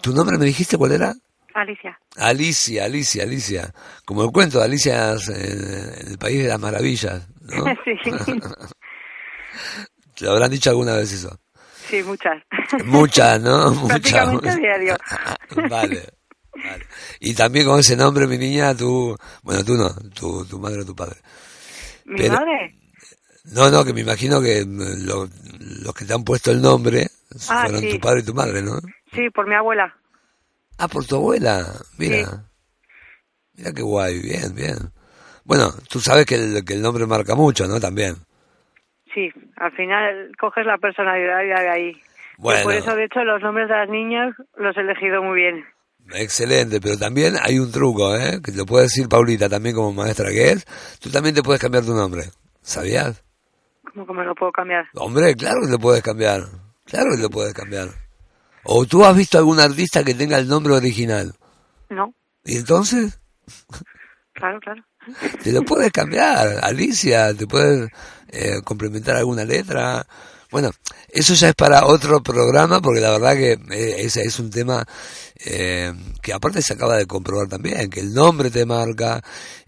Speaker 1: ¿Tu nombre me dijiste cuál era?
Speaker 7: Alicia.
Speaker 1: Alicia, Alicia, Alicia. Como el cuento de Alicia en, el País de las Maravillas, ¿no?
Speaker 7: sí.
Speaker 1: ¿Te habrán dicho alguna vez eso?
Speaker 7: Sí, muchas.
Speaker 1: Muchas, ¿no?
Speaker 7: Muchas. diario.
Speaker 1: vale, vale. Y también con ese nombre, mi niña, tú... Bueno, tú no, tu, tu madre o tu padre.
Speaker 7: ¿Mi madre?
Speaker 1: No, no, que me imagino que los que te han puesto el nombre ah, fueron tu padre y tu madre, ¿no?
Speaker 7: Sí, por mi abuela.
Speaker 1: Ah, por tu abuela. Mira. Mira qué guay, bien, bien. Bueno, tú sabes que el, que el nombre marca mucho, ¿no? También.
Speaker 7: Sí, al final coges la personalidad de ahí. Bueno. Y por eso, de hecho, los nombres de las niñas los he elegido muy bien.
Speaker 1: Excelente, pero también hay un truco, ¿eh? Que te lo puede decir Paulita también como maestra que es. Tú también te puedes cambiar tu nombre. ¿Sabías?
Speaker 7: ¿Cómo que me lo puedo cambiar?
Speaker 1: Hombre, claro que lo puedes cambiar. Claro que lo puedes cambiar. ¿O tú has visto algún artista que tenga el nombre original?
Speaker 7: No.
Speaker 1: ¿Y entonces?
Speaker 7: Claro, claro.
Speaker 1: Te lo puedes cambiar, Alicia, te puedes eh, complementar alguna letra. Bueno, eso ya es para otro programa, porque la verdad que eh, ese es un tema eh, que aparte se acaba de comprobar también, que el nombre te marca,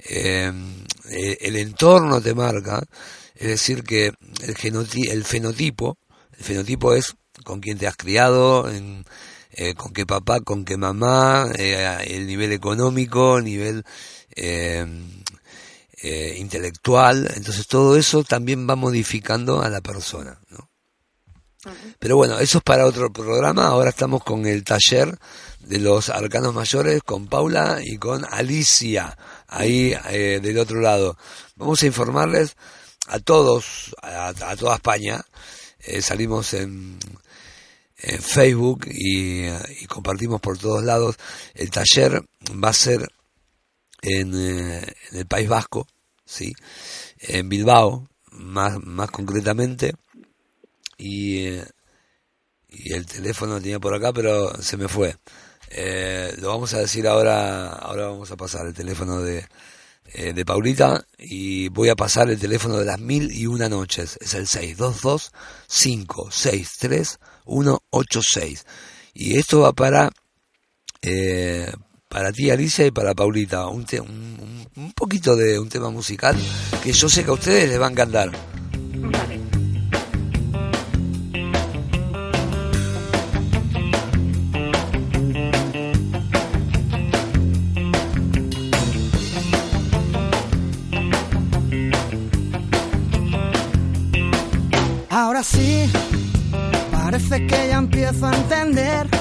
Speaker 1: el entorno te marca, es decir, que el, el fenotipo, el fenotipo es con quién te has criado, en, eh, con qué papá, con qué mamá, eh, el nivel económico, el nivel eh, intelectual. Entonces todo eso también va modificando a la persona. ¿no? Pero bueno, eso es para otro programa. Ahora estamos con el taller de los arcanos mayores con Paula y con Alicia, ahí del otro lado. Vamos a informarles a todos, a, toda España. salimos en en Facebook y, compartimos por todos lados. El taller va a ser en, eh, el País Vasco, ¿sí? en Bilbao, más, más concretamente. Y, eh, y el teléfono tenía por acá, pero se me fue. Eh, lo vamos a decir ahora, ahora vamos a pasar el teléfono de, de Paulita y voy a pasar el teléfono de las mil y una noches. Es el 622 563 186. Y esto va para, eh, para ti, Alicia, y para Paulita. Un, un, poquito de un tema musical que yo sé que a ustedes les va a encantar.
Speaker 8: Ahora sí Parece que ya empiezo a entender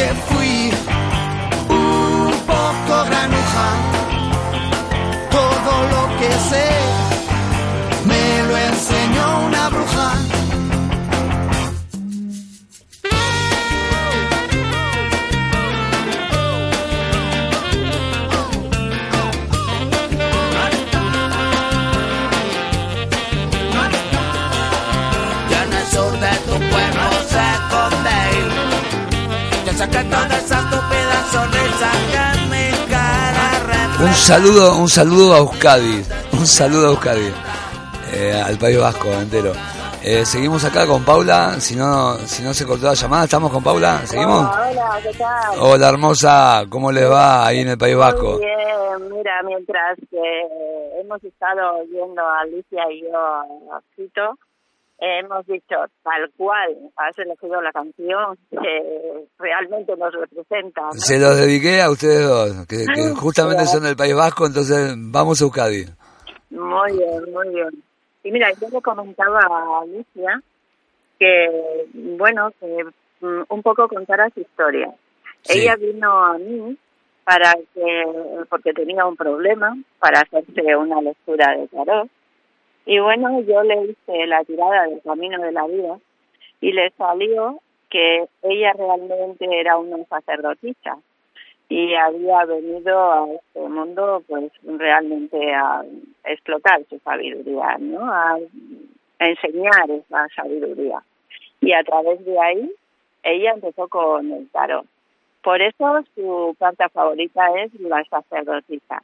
Speaker 8: Que fui un poco granuja, todo lo que sé
Speaker 1: Un saludo, un saludo a Euskadi, un saludo a Euskadi, eh, al País Vasco entero. Eh, seguimos acá con Paula, si no, si no se cortó la llamada, ¿estamos con Paula? ¿Seguimos?
Speaker 5: Hola, ¿qué tal?
Speaker 1: Hola hermosa, ¿cómo les va ahí en el País Vasco?
Speaker 5: Muy bien, mira, mientras que hemos estado oyendo a Alicia y yo a Fito, hemos dicho tal cual, has elegido la canción que realmente nos representa. ¿no?
Speaker 1: Se los dediqué a ustedes dos, que, que justamente son del País Vasco, entonces vamos a Euskadi.
Speaker 5: Muy bien, muy bien. Y mira, yo le comentaba a Alicia que, bueno, que mm, un poco contara su historia.
Speaker 1: Sí.
Speaker 5: Ella vino a mí para que, porque tenía un problema, para hacerse una lectura de tarot. Y bueno, yo le hice la tirada del camino de la vida y le salió que ella realmente era una sacerdotisa y había venido a este mundo pues realmente a explotar su sabiduría, ¿no? A, enseñar esa sabiduría. Y a través de ahí ella empezó con el tarot. Por eso su carta favorita es la sacerdotisa.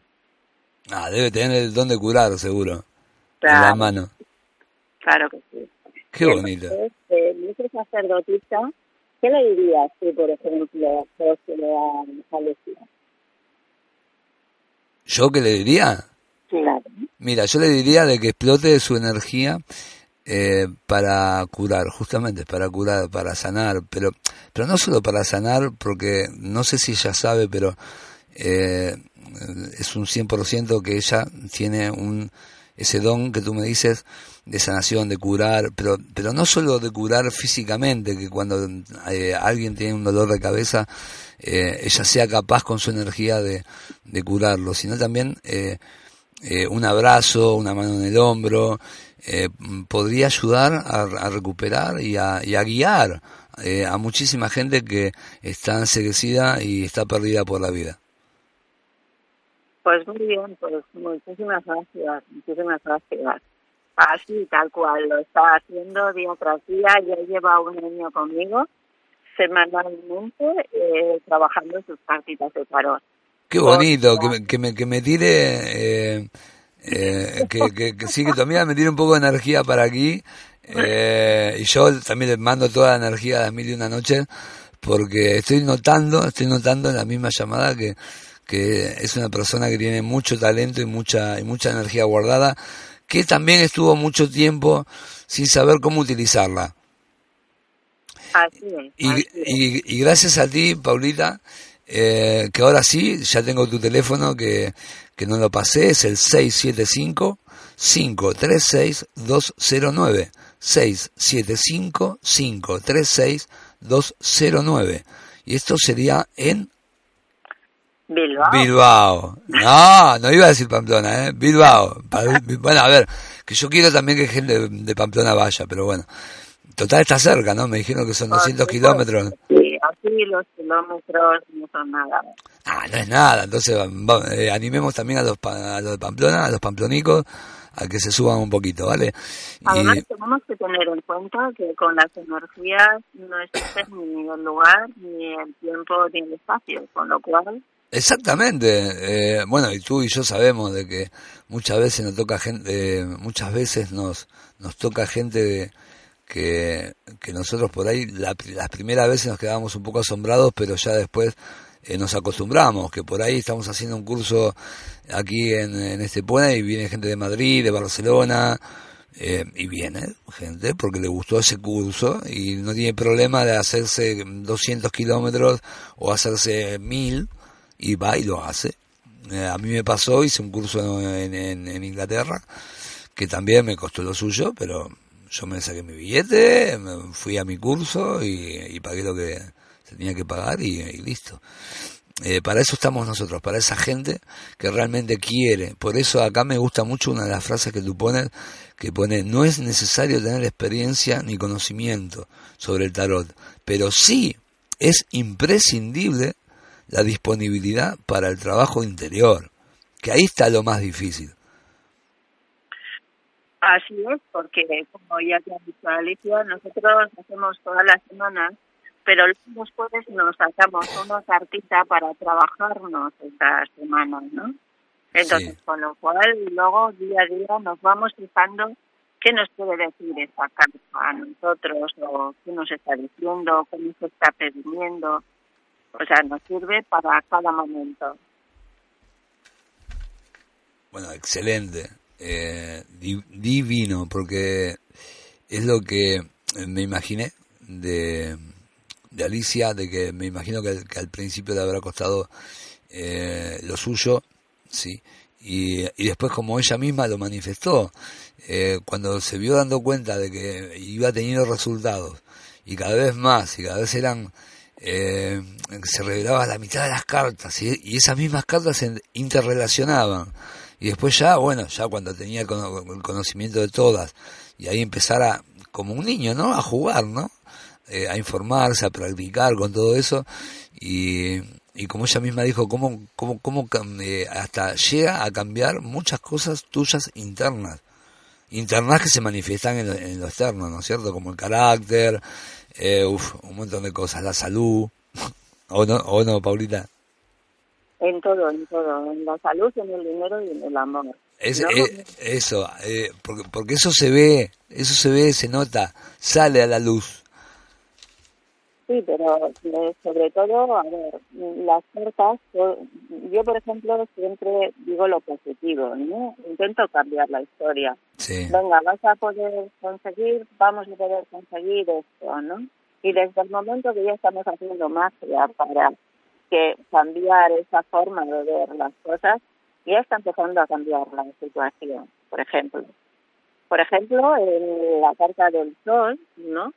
Speaker 1: Ah, debe tener el don de curar, seguro. En la
Speaker 5: Claro,
Speaker 1: mano.
Speaker 5: claro que sí.
Speaker 1: Qué bonito.
Speaker 5: Entonces, eh, sacerdotisa, ¿qué le dirías tú, por ejemplo, a Lucía?
Speaker 1: ¿Yo qué le diría?
Speaker 5: Claro.
Speaker 1: Mira, yo le diría de que explote su energía eh, para curar, justamente para curar, para sanar, pero, pero no solo para sanar, porque no sé si ella sabe, pero eh, es un 100% que ella tiene un ese don que tú me dices de sanación, de curar, pero, pero no solo de curar físicamente, que cuando eh, alguien tiene un dolor de cabeza, eh, ella sea capaz con su energía de, de curarlo, sino también eh, eh, un abrazo, una mano en el hombro, eh, podría ayudar a, a recuperar y a, y a guiar a muchísima gente que está enseguecida y está perdida por la vida.
Speaker 5: Pues muy bien, pues muchísimas gracias, muchísimas gracias. Así, tal cual, lo está haciendo día tras día, ya lleva un año conmigo, semanalmente, eh, trabajando sus cartitas de tarot.
Speaker 1: Qué bonito, que me, que me, que me tire, eh, eh, que, que, que sí, que tu amiga me tire un poco de energía para aquí, eh, y yo también le mando toda la energía a las mil y una noches, porque estoy notando, estoy notando en la misma llamada que, que es una persona que tiene mucho talento y mucha, y mucha energía guardada, que también estuvo mucho tiempo sin saber cómo utilizarla.
Speaker 5: Así es.
Speaker 1: Y,
Speaker 5: así es.
Speaker 1: y, y gracias a ti, Paulita, eh, que ahora sí, ya tengo tu teléfono que, que no lo pasé, es el 675-536-209. 675-536-209. Y esto sería en
Speaker 5: Bilbao.
Speaker 1: Bilbao. No, no iba a decir Pamplona, ¿eh? Bilbao. Bueno, a ver, que yo quiero también que gente de Pamplona vaya, pero bueno. total está cerca, ¿no? Me dijeron que son 200 kilómetros.
Speaker 5: Sí, así los kilómetros no son nada.
Speaker 1: Ah, no es nada. Entonces, eh, animemos también a los, a los de Pamplona, a los pamplonicos, a que se suban un poquito, ¿vale?
Speaker 5: Además, tenemos que tener en cuenta que con las energías no existe ni el lugar, ni el tiempo, ni el espacio, con lo cual
Speaker 1: Exactamente. Eh, bueno, y tú y yo sabemos de que muchas veces nos toca gente, muchas veces nos nos toca gente que, que nosotros por ahí la, las primeras veces nos quedábamos un poco asombrados, pero ya después eh, nos acostumbramos, que por ahí estamos haciendo un curso aquí en, en este puente y viene gente de Madrid, de Barcelona, eh, y viene gente porque le gustó ese curso y no tiene problema de hacerse 200 kilómetros o hacerse 1000 y va y lo hace. Eh, a mí me pasó, hice un curso en, en, Inglaterra, que también me costó lo suyo, pero yo me saqué mi billete, fui a mi curso y, pagué lo que tenía que pagar y, listo. Eh, para eso estamos nosotros, para esa gente que realmente quiere. Por eso acá me gusta mucho una de las frases que tú pones, que pone, no es necesario tener experiencia ni conocimiento sobre el tarot, pero sí es imprescindible la disponibilidad para el trabajo interior, que ahí está lo más difícil.
Speaker 5: Así es, porque como ya te ha dicho Alicia, nosotros hacemos todas las semanas, pero los jueves nos sacamos una cartita para trabajarnos esta semana, ¿no? Entonces, con lo cual, luego día a día nos vamos fijando qué nos puede decir esa carta a nosotros, o qué nos está diciendo, qué nos está pidiendo, o sea, nos sirve para cada momento.
Speaker 1: Bueno, excelente, eh, divino, porque es lo que me imaginé de, de Alicia, de que me imagino que, al principio le habrá costado eh, lo suyo, sí, y, y, después como ella misma lo manifestó, eh, cuando se vio dando cuenta de que iba teniendo resultados, y cada vez más, y cada vez eran eh, se revelaba la mitad de las cartas y, esas mismas cartas se interrelacionaban. Y después ya, bueno, ya cuando tenía el conocimiento de todas, y ahí empezara como un niño, ¿no? A jugar, ¿no? Eh, a informarse, a practicar con todo eso. Y, y como ella misma dijo, cómo, cómo, cómo eh, hasta llega a cambiar muchas cosas tuyas internas. Internas que se manifiestan en en lo externo, ¿no es cierto? Como el carácter, eh, uf, un montón de cosas, la salud, ¿o no, o no, Paulita?
Speaker 5: En todo, en todo, en la salud, en el dinero y en el amor.
Speaker 1: Es, eh, eso, eh, porque, porque eso se ve, eso se ve, se nota, sale a la luz.
Speaker 5: Sí, pero eh, sobre todo, a ver, las cartas, yo por ejemplo siempre digo lo positivo, ¿no? Intento cambiar la historia.
Speaker 1: Sí.
Speaker 5: Venga, vas a poder conseguir, vamos a poder conseguir esto, ¿no? Y desde el momento que ya estamos haciendo magia para que cambiar esa forma de ver las cosas, ya está empezando a cambiar la situación, por ejemplo. Por ejemplo, en la carta del sol, ¿no?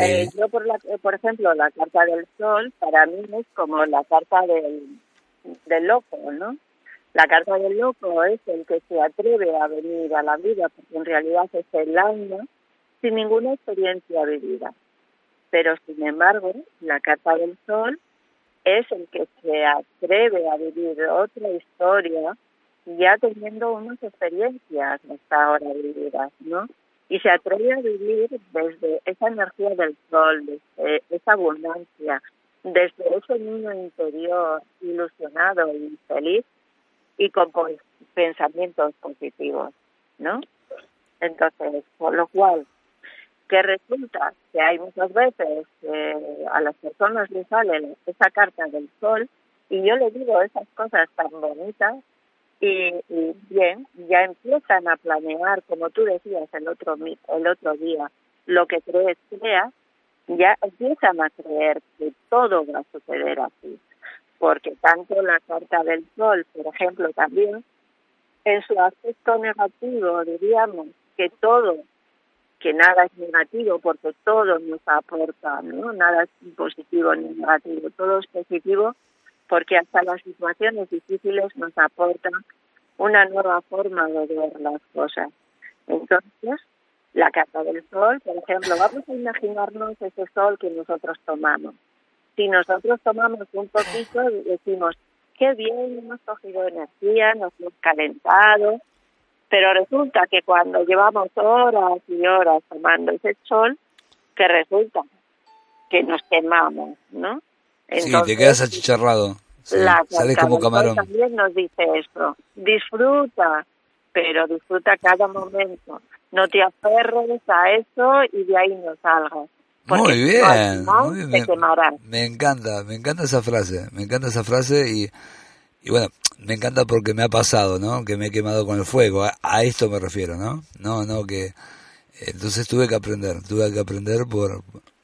Speaker 5: Eh, yo, por, la, eh, por ejemplo, la carta del sol para mí es como la carta del, del loco, ¿no? La carta del loco es el que se atreve a venir a la vida, porque en realidad es el alma sin ninguna experiencia vivida. Pero, sin embargo, la carta del sol es el que se atreve a vivir otra historia ya teniendo unas experiencias hasta ahora vividas, ¿no? Y se atreve a vivir desde esa energía del sol, desde esa abundancia, desde ese niño interior ilusionado y feliz y con pensamientos positivos, ¿no? Entonces, por lo cual, que resulta que hay muchas veces que a las personas les sale esa carta del sol y yo le digo esas cosas tan bonitas y, bien, ya empiezan a planear, como tú decías el otro, el otro día, lo que crees crea, ya empiezan a creer que todo va a suceder así. Porque tanto la carta del sol, por ejemplo, también, en su aspecto negativo, diríamos que todo, que nada es negativo, porque todo nos aporta, ¿no? Nada es positivo ni negativo, todo es positivo porque hasta las situaciones difíciles nos aportan una nueva forma de ver las cosas. Entonces, la carta del sol, por ejemplo, vamos a imaginarnos ese sol que nosotros tomamos. Si nosotros tomamos un poquito, decimos, qué bien, hemos cogido energía, nos hemos calentado, pero resulta que cuando llevamos horas y horas tomando ese sol, que resulta que nos quemamos, ¿no?
Speaker 1: sí, te quedas achicharrado.
Speaker 5: La sales como camarón. También nos dice esto, disfruta, pero disfruta cada momento. No te aferres a eso y de ahí no salgas.
Speaker 1: Muy bien, muy bien. Me, encanta, me encanta esa frase, me encanta esa frase y, y bueno, me encanta porque me ha pasado, ¿no? Que me he quemado con el fuego, a, esto me refiero, ¿no? No, no, que entonces tuve que aprender, tuve que aprender por,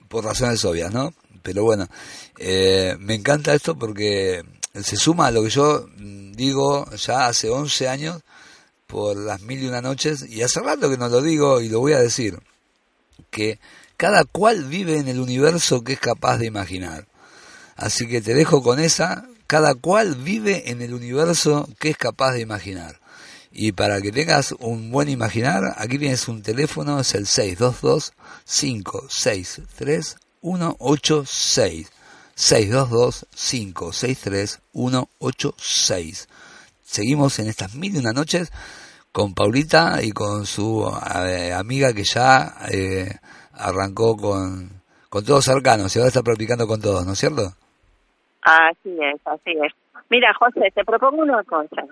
Speaker 1: por razones obvias, ¿no? Pero bueno, eh, me encanta esto porque se suma a lo que yo digo ya hace 11 años por las mil y una noches y hace rato que no lo digo y lo voy a decir, que cada cual vive en el universo que es capaz de imaginar. Así que te dejo con esa, cada cual vive en el universo que es capaz de imaginar. Y para que tengas un buen imaginar, aquí tienes un teléfono, es el 622-563-186. 622-563-186. Seguimos en estas mil y una noches con Paulita y con su eh, amiga que ya eh, arrancó con, con todos cercanos y ahora está practicando con todos, ¿no es cierto?
Speaker 5: Así es, así es. Mira, José, te propongo una cosa.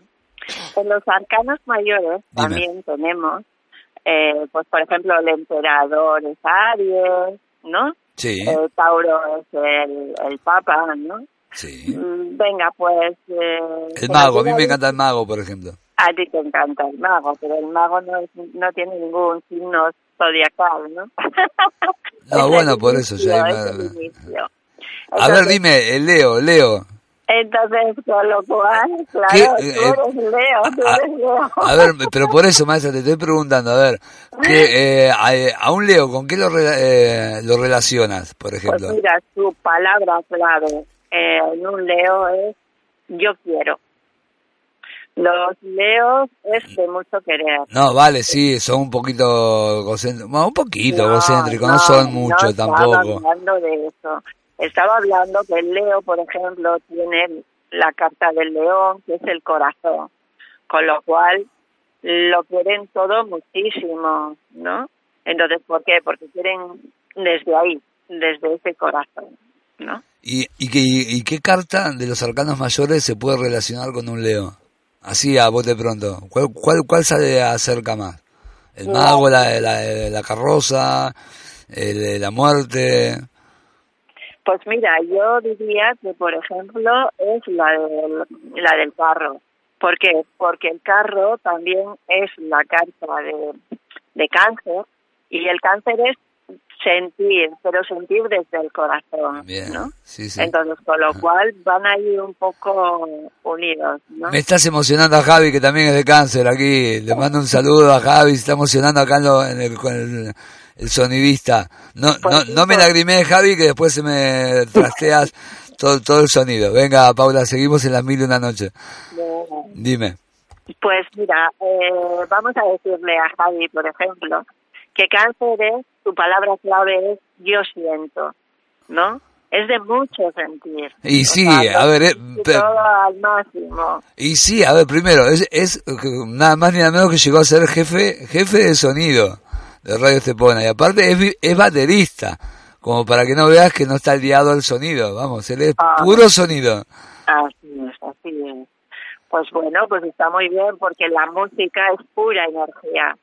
Speaker 5: En los arcanos mayores también tenemos, eh, pues por ejemplo, el emperador es Aries, ¿no?
Speaker 1: Sí.
Speaker 5: El Tauro es el, el Papa, ¿no?
Speaker 1: Sí.
Speaker 5: Mm, venga, pues... Eh,
Speaker 1: el mago, a mí me encanta el mago, por ejemplo.
Speaker 5: A ti te encanta el mago, pero el mago no, no tiene ningún signo zodiacal, ¿no?
Speaker 1: no, bueno, por eso ya A ver, dime, el Leo, Leo.
Speaker 5: Entonces, con lo cual, claro, tú eh, eres Leo, tú a, eres Leo.
Speaker 1: A ver, pero por eso, maestra, te estoy preguntando, a ver, que, eh, a, un Leo, ¿con qué lo, eh, lo relacionas, por pues ejemplo?
Speaker 5: Pues mira, su palabra clave eh, en un Leo es yo quiero. Los leos es de mucho querer.
Speaker 1: No, vale, sí, son un poquito egocéntricos, un poquito no, egocéntricos, no, son mucho tampoco.
Speaker 5: Estaba hablando de eso. Estaba hablando que el leo, por ejemplo, tiene la carta del león, que es el corazón, con lo cual lo quieren todo muchísimo, ¿no? Entonces, ¿por qué? Porque quieren desde ahí, desde ese corazón, ¿no?
Speaker 1: ¿Y, y, qué, y qué carta de los arcanos mayores se puede relacionar con un leo? Así a bote pronto. ¿Cuál, cuál, cuál sale acerca más? ¿El mago, la, la, la carroza, el, la muerte?
Speaker 5: Pues mira, yo diría que, por ejemplo, es la del, la del carro. ¿Por qué? Porque el carro también es la carta de, de cáncer y el cáncer es sentir, pero sentir desde el corazón, ¿no? Entonces, con lo cual van a ir un poco unidos, ¿no?
Speaker 1: Me estás emocionando a Javi, que también es de cáncer aquí. Le mando un saludo a Javi, se está emocionando acá en, el, con el, sonidista. No, no, no me lagrimé, Javi, que después se me trasteas todo, todo el sonido. Venga, Paula, seguimos en las mil y una noche. Dime.
Speaker 5: Pues mira, eh, vamos a decirle a Javi, por ejemplo, que cáncer es, su palabra clave es yo siento, ¿no? Es de mucho sentir.
Speaker 1: Y sí, a ver, eh,
Speaker 5: todo al máximo.
Speaker 1: Y sí, a ver, primero, es, es nada más ni nada menos que llegó a ser jefe jefe de sonido de Radio Estepona y aparte es, es baterista, como para que no veas que no está liado al sonido, vamos, él es ah. puro sonido.
Speaker 5: Así es, así es. Pues bueno, pues está muy bien porque la música es pura energía.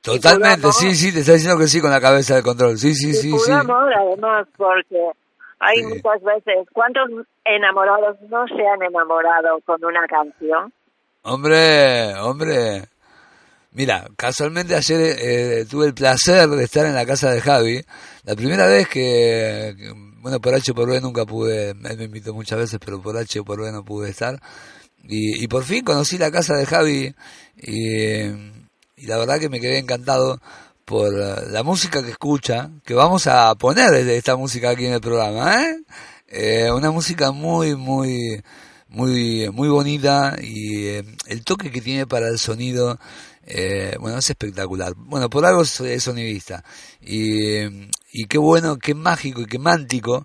Speaker 1: Totalmente, sí, sí, te está diciendo que sí con la cabeza de control. Sí, sí, sí. sí.
Speaker 5: amor, además, porque hay muchas veces. ¿Cuántos enamorados no se han enamorado con una canción?
Speaker 1: Hombre, hombre. Mira, casualmente ayer eh, tuve el placer de estar en la casa de Javi. La primera vez que, bueno, por H por B nunca pude, él me invitó muchas veces, pero por H por B no pude estar. Y, y por fin conocí la casa de Javi y y la verdad que me quedé encantado por la música que escucha, que vamos a poner esta música aquí en el programa, ¿eh? eh una música muy, muy, muy, muy bonita y eh, el toque que tiene para el sonido Eh, bueno, es espectacular. Bueno, por algo es sonidista. Y, y qué bueno, qué mágico y qué mántico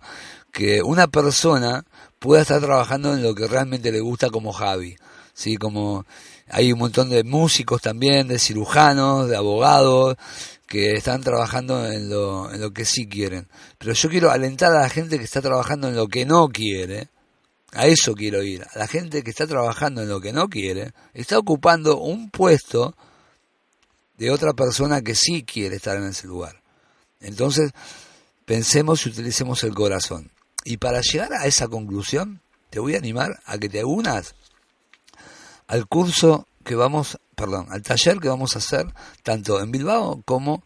Speaker 1: que una persona pueda estar trabajando en lo que realmente le gusta como Javi. ¿sí? Como hay un montón de músicos también, de cirujanos, de abogados, que están trabajando en lo, en lo que sí quieren. Pero yo quiero alentar a la gente que está trabajando en lo que no quiere. A eso quiero ir. A la gente que está trabajando en lo que no quiere, está ocupando un puesto de otra persona que sí quiere estar en ese lugar. Entonces, pensemos y utilicemos el corazón. Y para llegar a esa conclusión, te voy a animar a que te unas al curso que vamos, perdón, al taller que vamos a hacer tanto en Bilbao como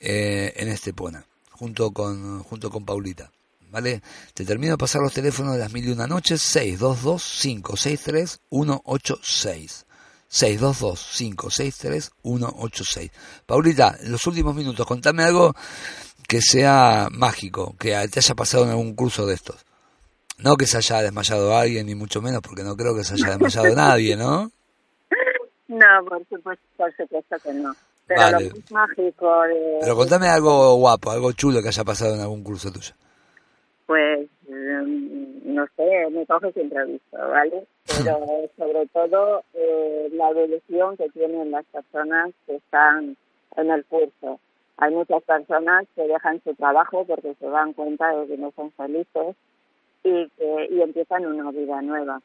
Speaker 1: eh, en Estepona, junto con, junto con Paulita. ¿Vale? Te termino de pasar los teléfonos de las mil y una noches, 622-563-186. 622-563-186. Paulita, en los últimos minutos, contame algo que sea mágico, que te haya pasado en algún curso de estos. No que se haya desmayado alguien, ni mucho menos, porque no creo que se haya desmayado nadie, ¿no?
Speaker 5: No, por supuesto, por supuesto que no. Pero lo más mágico de...
Speaker 1: Pero contame algo guapo, algo chulo que haya pasado en algún curso tuyo.
Speaker 5: Pues, em, no sé, me coges improviso, ¿vale? Pero sobre todo eh, la evolución que tienen las personas que están en el curso. Hay muchas personas que dejan su trabajo porque se dan cuenta de que no son felices y que y empiezan una vida nueva.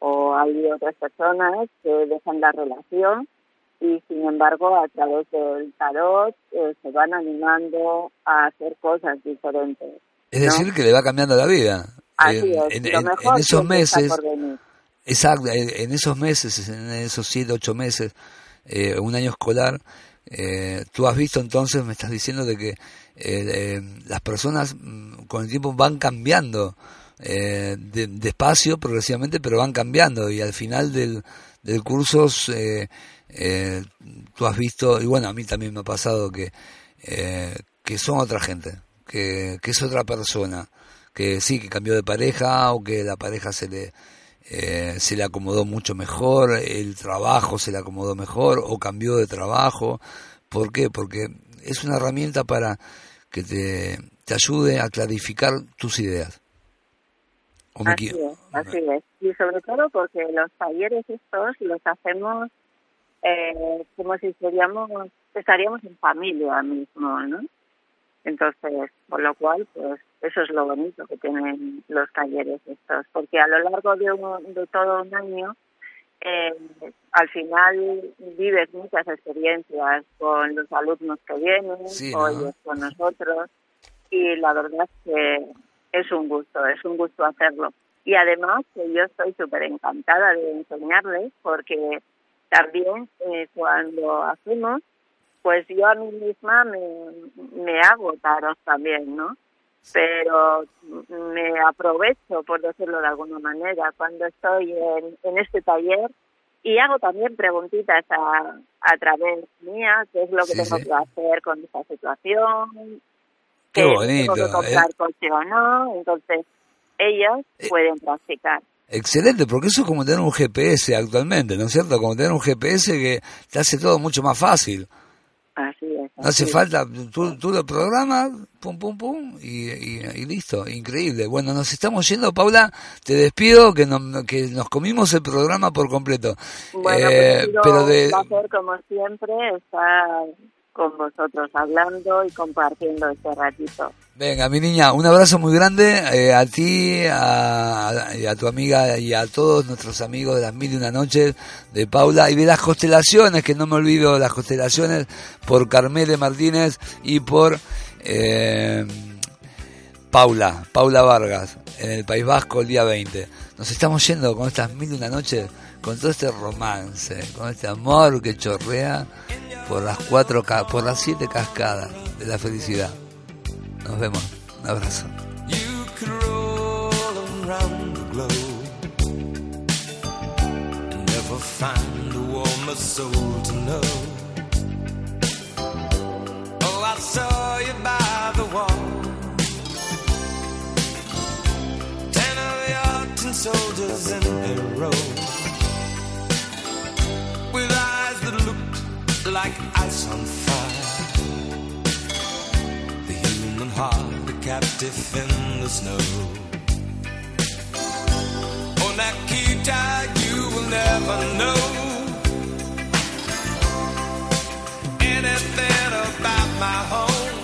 Speaker 5: O hay otras personas que dejan la relación y sin embargo a través del tarot eh, se van animando a hacer cosas diferentes.
Speaker 1: Es decir, que le va cambiando la vida.
Speaker 5: Así en, es, en, esos meses,
Speaker 1: exacto, en esos meses, en esos siete, ocho meses, eh, un año escolar, eh, tú has visto entonces, me estás diciendo de que eh, eh, las personas mm, con el tiempo van cambiando, eh, despacio, progresivamente, pero van cambiando. Y al final del, del curso tú has visto, y bueno, a mí también me ha pasado que, que son otra gente, que, que es otra persona, que sí, que cambió de pareja o que la pareja se le eh, se le acomodó mucho mejor, el trabajo se le acomodó mejor o cambió de trabajo. ¿Por qué? Porque es una herramienta para que te, te ayude a clarificar tus ideas.
Speaker 5: así es, así es. Y sobre todo porque los talleres estos los hacemos eh, como si seríamos, estaríamos en familia mismo, ¿no? Entonces, por lo cual, pues eso es lo bonito que tienen los talleres estos, porque a lo largo de, de todo un año, eh, al final vives muchas experiencias con los alumnos que vienen, o ellos con nosotros, y la verdad es que es un gusto, es un gusto hacerlo. Y además que yo estoy súper encantada de enseñarles, porque también eh, cuando hacemos pues yo a mí misma me, me hago taros también, ¿no? Pero me aprovecho, por decirlo de alguna manera, cuando estoy en, en este taller y hago también preguntitas a, a través mía, qué es lo que tengo que hacer con esta situación,
Speaker 1: qué bonito,
Speaker 5: tengo que comprar ¿eh? coche o no, entonces ellos eh, pueden practicar.
Speaker 1: Excelente, porque eso es como tener un GPS actualmente, ¿no es cierto? Como tener un GPS que te hace todo mucho más fácil.
Speaker 5: Es.
Speaker 1: no hace falta, tú, tú, lo programas, pum, pum, pum, y, y, listo, increíble. Bueno, nos estamos yendo, Paula, te despido, que, no, que nos comimos el programa por completo.
Speaker 5: Bueno, eh, pero de... como siempre, estar con vosotros hablando y compartiendo este ratito.
Speaker 1: Venga, mi niña, un abrazo muy grande eh, a ti, a, tu amiga y a todos nuestros amigos de las mil y una noches de Paula y de las constelaciones, que no me olvido las constelaciones por Carmele Martínez y por eh, Paula, Paula Vargas, en el País Vasco el día 20. Nos estamos yendo con estas mil y una noches, con todo este romance, con este amor que chorrea por las cuatro, por las siete cascadas de la felicidad. Nos vemos. Un abrazo. You could roll around
Speaker 4: on fire. The human heart, a captive in the snow. Oh, on Akita, you will never know anything about my home.